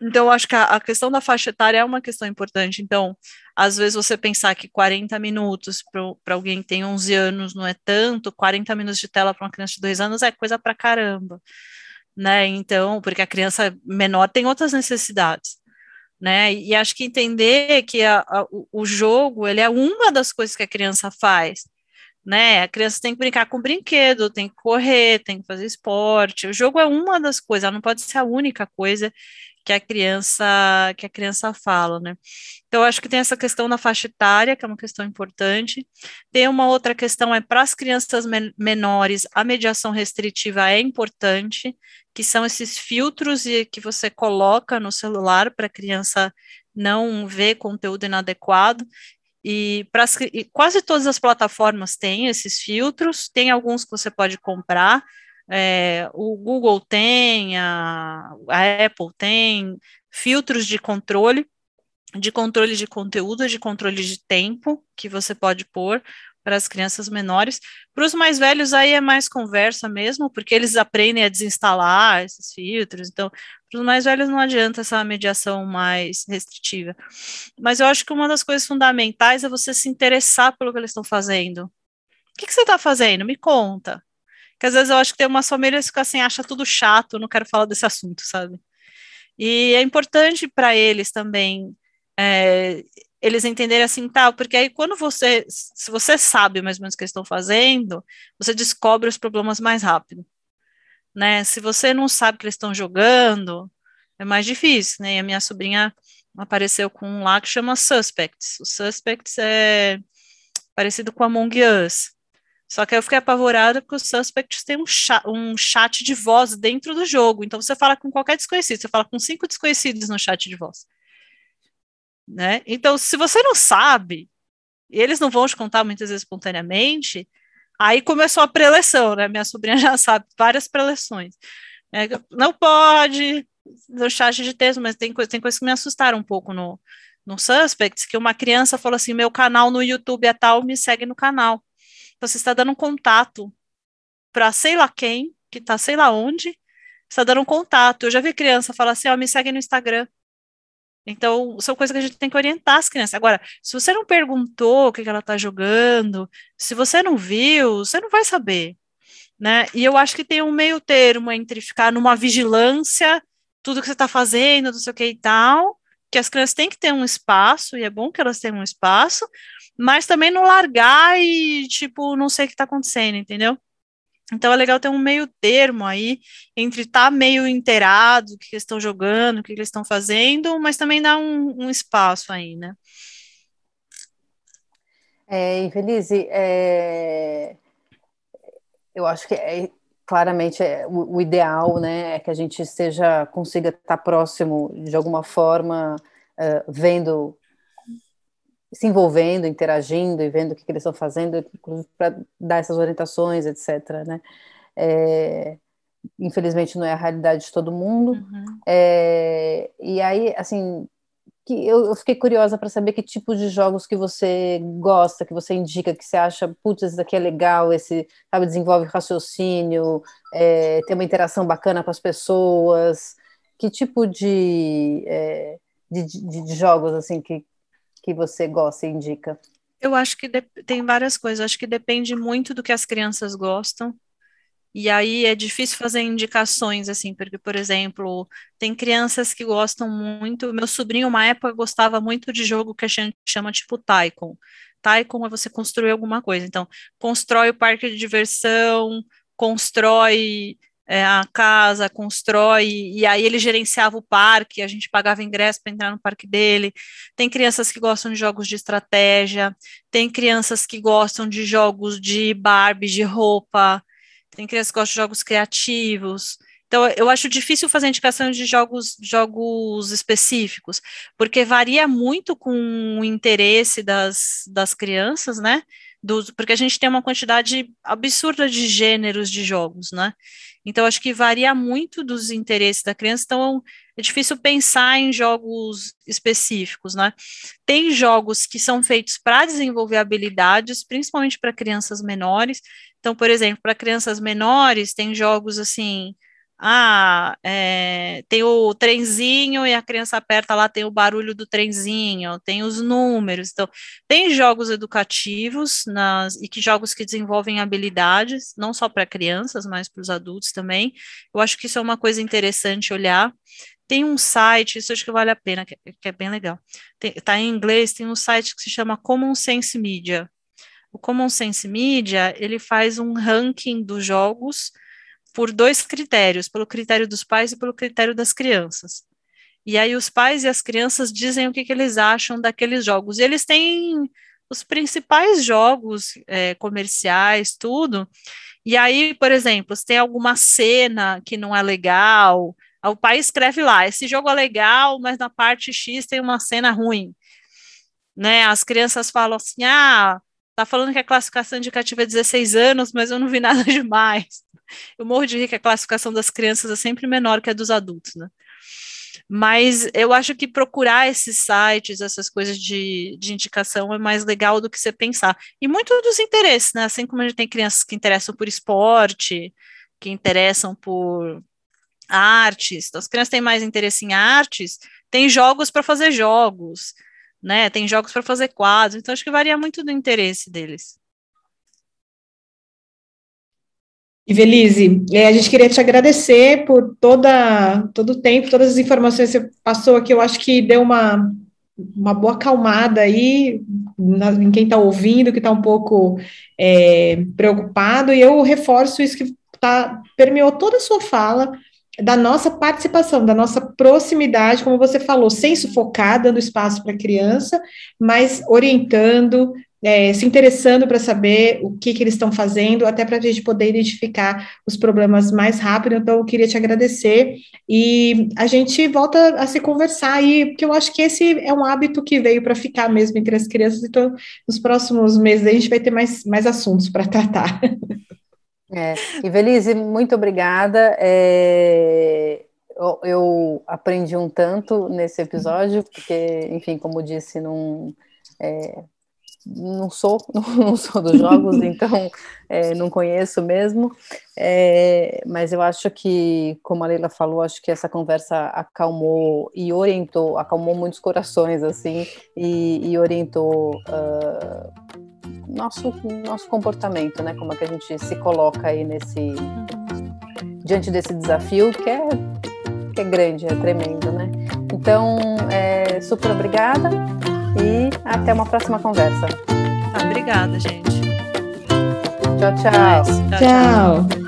Então, eu acho que a, a, questão da faixa etária é uma questão importante. Então, às vezes você pensar que 40 minutos para alguém que tem 11 anos não é tanto, 40 minutos de tela para uma criança de 2 anos é coisa para caramba né? Então, porque a criança menor tem outras necessidades, né? E acho que entender que a, a, o jogo ele é uma das coisas que a criança faz, né? A criança tem que brincar com brinquedo, tem que correr, tem que fazer esporte. O jogo é uma das coisas, ela não pode ser a única coisa que a criança que a criança fala, né? Então acho que tem essa questão na faixa etária, que é uma questão importante. Tem uma outra questão é para as crianças men menores, a mediação restritiva é importante, que são esses filtros e que você coloca no celular para a criança não ver conteúdo inadequado. E, as, e quase todas as plataformas têm esses filtros, tem alguns que você pode comprar, é, o Google tem, a, a Apple tem filtros de controle, de controle de conteúdo, de controle de tempo que você pode pôr. para as crianças menores. Para os mais velhos, aí é mais conversa mesmo, porque eles aprendem a desinstalar esses filtros. Então, para os mais velhos não adianta essa mediação mais restritiva. Mas eu acho que uma das coisas fundamentais é você se interessar pelo que eles estão fazendo. O que, que você está fazendo? Me conta. Porque às vezes eu acho que tem umas famílias que assim, acha tudo chato, não quero falar desse assunto, sabe? E é importante para eles também é, eles entenderem assim, tal, porque aí quando você, se você sabe mais ou menos o que eles estão fazendo, você descobre os problemas mais rápido, né? Se você não sabe o que eles estão jogando, é mais difícil, né? E a minha sobrinha apareceu com um lá que chama Suspects. O Suspects é parecido com Among Us. Só que eu fiquei apavorada porque o Suspects tem um chat, um chat de voz dentro do jogo. Então você fala com qualquer desconhecido, você fala com cinco desconhecidos no chat de voz. Né? Então, se você não sabe, e eles não vão te contar muitas vezes espontaneamente, aí começou a preleção, né? Minha sobrinha já (laughs) sabe várias preleções. É, não pode no chat de texto, mas tem, tem coisas que me assustaram um pouco no, no Suspects, que uma criança falou assim, meu canal no YouTube é tal, me segue no canal. Então, você está dando um contato para sei lá quem, que está sei lá onde, está dando um contato. Eu já vi criança falar assim, ó, me segue no Instagram. Então, são coisas que a gente tem que orientar as crianças. Agora, se você não perguntou o que, que ela está jogando, se você não viu, você não vai saber. Né? E eu acho que tem um meio termo entre ficar numa vigilância, tudo que você está fazendo, não sei o que e tal, que as crianças têm que ter um espaço, e é bom que elas tenham um espaço, mas também não largar e, tipo, não sei o que está acontecendo, entendeu? Então é legal ter um meio termo aí entre estar tá meio inteirado, o que eles estão jogando, o que eles estão fazendo, mas também dar um, um espaço aí, né?
É, Infelize, é... eu acho que é, claramente é, o, o, ideal né, é que a gente esteja, consiga estar próximo de alguma forma, uh, vendo se envolvendo, interagindo e vendo o que, que eles estão fazendo, para dar essas orientações, etc. Né? É, infelizmente não é a realidade de todo mundo. Uhum. É, e aí, assim, que eu, eu fiquei curiosa para saber que tipo de jogos que você gosta, que você indica, que você acha, putz, esse daqui é legal, esse sabe, desenvolve raciocínio, é, tem uma interação bacana com as pessoas. Que tipo de, é, de, de, de jogos assim que, que você gosta e indica?
Eu acho que tem várias coisas. acho que depende muito do que as crianças gostam. E aí é difícil fazer indicações, assim, porque, por exemplo, tem crianças que gostam muito. Meu sobrinho, uma época, gostava muito de jogo que a gente chama tipo Taikon. Taikon é você construir alguma coisa. Então, constrói o parque de diversão, constrói é, a casa, constrói, e aí ele gerenciava o parque, a gente pagava ingresso para entrar no parque dele. Tem crianças que gostam de jogos de estratégia, tem crianças que gostam de jogos de Barbie, de roupa, tem crianças que gostam de jogos criativos. Então, eu acho difícil fazer indicação de jogos, jogos específicos, porque varia muito com o interesse das, das crianças, né? Porque a gente tem uma quantidade absurda de gêneros de jogos, né? Então, acho que varia muito dos interesses da criança, então é difícil pensar em jogos específicos, né? Tem jogos que são feitos para desenvolver habilidades, principalmente para crianças menores. Então, por exemplo, para crianças menores, tem jogos assim ah, é, tem o trenzinho e a criança aperta lá, tem o barulho do trenzinho, tem os números. Então, tem jogos educativos nas, e que jogos que desenvolvem habilidades, não só para crianças, mas para os adultos também. Eu acho que isso é uma coisa interessante olhar. Tem um site, isso acho que vale a pena, que, que é bem legal. Está em inglês, tem um site que se chama Common Sense Media. O Common Sense Media, ele faz um ranking dos jogos por dois critérios, pelo critério dos pais e pelo critério das crianças. E aí os pais e as crianças dizem o que, que eles acham daqueles jogos. E eles têm os principais jogos é, comerciais, tudo. E aí, por exemplo, se tem alguma cena que não é legal, o pai escreve lá, esse jogo é legal, mas na parte X tem uma cena ruim. Né? As crianças falam assim, ah, tá falando que a classificação indicativa é 16 anos, mas eu não vi (laughs) nada demais. Eu morro de rir que a classificação das crianças é sempre menor que a dos adultos, né? Mas eu acho que procurar esses sites, essas coisas de, de indicação é mais legal do que você pensar. E muito dos interesses, né? Assim como a gente tem crianças que interessam por esporte, que interessam por artes, então as crianças têm mais interesse em artes, tem jogos para fazer jogos, né? Tem jogos para fazer quadros, então acho que varia muito do interesse deles.
Ivelise, é, a gente queria te agradecer por toda, todo o tempo, todas as informações que você passou aqui. Eu acho que deu uma, uma boa acalmada aí na, em quem está ouvindo, que está um pouco é, preocupado, e eu reforço isso que tá, permeou toda a sua fala, da nossa participação, da nossa proximidade, como você falou, sem sufocar, dando espaço para a criança, mas orientando, é, se interessando para saber o que, que eles estão fazendo, até para a gente poder identificar os problemas mais rápido. Então, eu queria te agradecer e a gente volta a se conversar aí, porque eu acho que esse é um hábito que veio para ficar mesmo entre as crianças. Então, nos próximos meses a gente vai ter mais, mais assuntos para tratar. (laughs)
É, Ivelise, muito obrigada. É, eu, eu, aprendi um tanto nesse episódio, porque, enfim, como disse, não, é, não sou, (laughs) não sou dos jogos, então é, não conheço mesmo. É, mas eu acho que, como a Leila falou, acho que essa conversa acalmou e orientou, acalmou muitos corações, assim, e, e orientou. Uh, nosso, nosso comportamento, né? Como é que a gente se coloca aí nesse diante desse desafio que é que é grande, é tremendo, né? Então, é, super obrigada e até uma próxima conversa.
Ah, obrigada, gente.
Tchau, tchau.
tchau. tchau.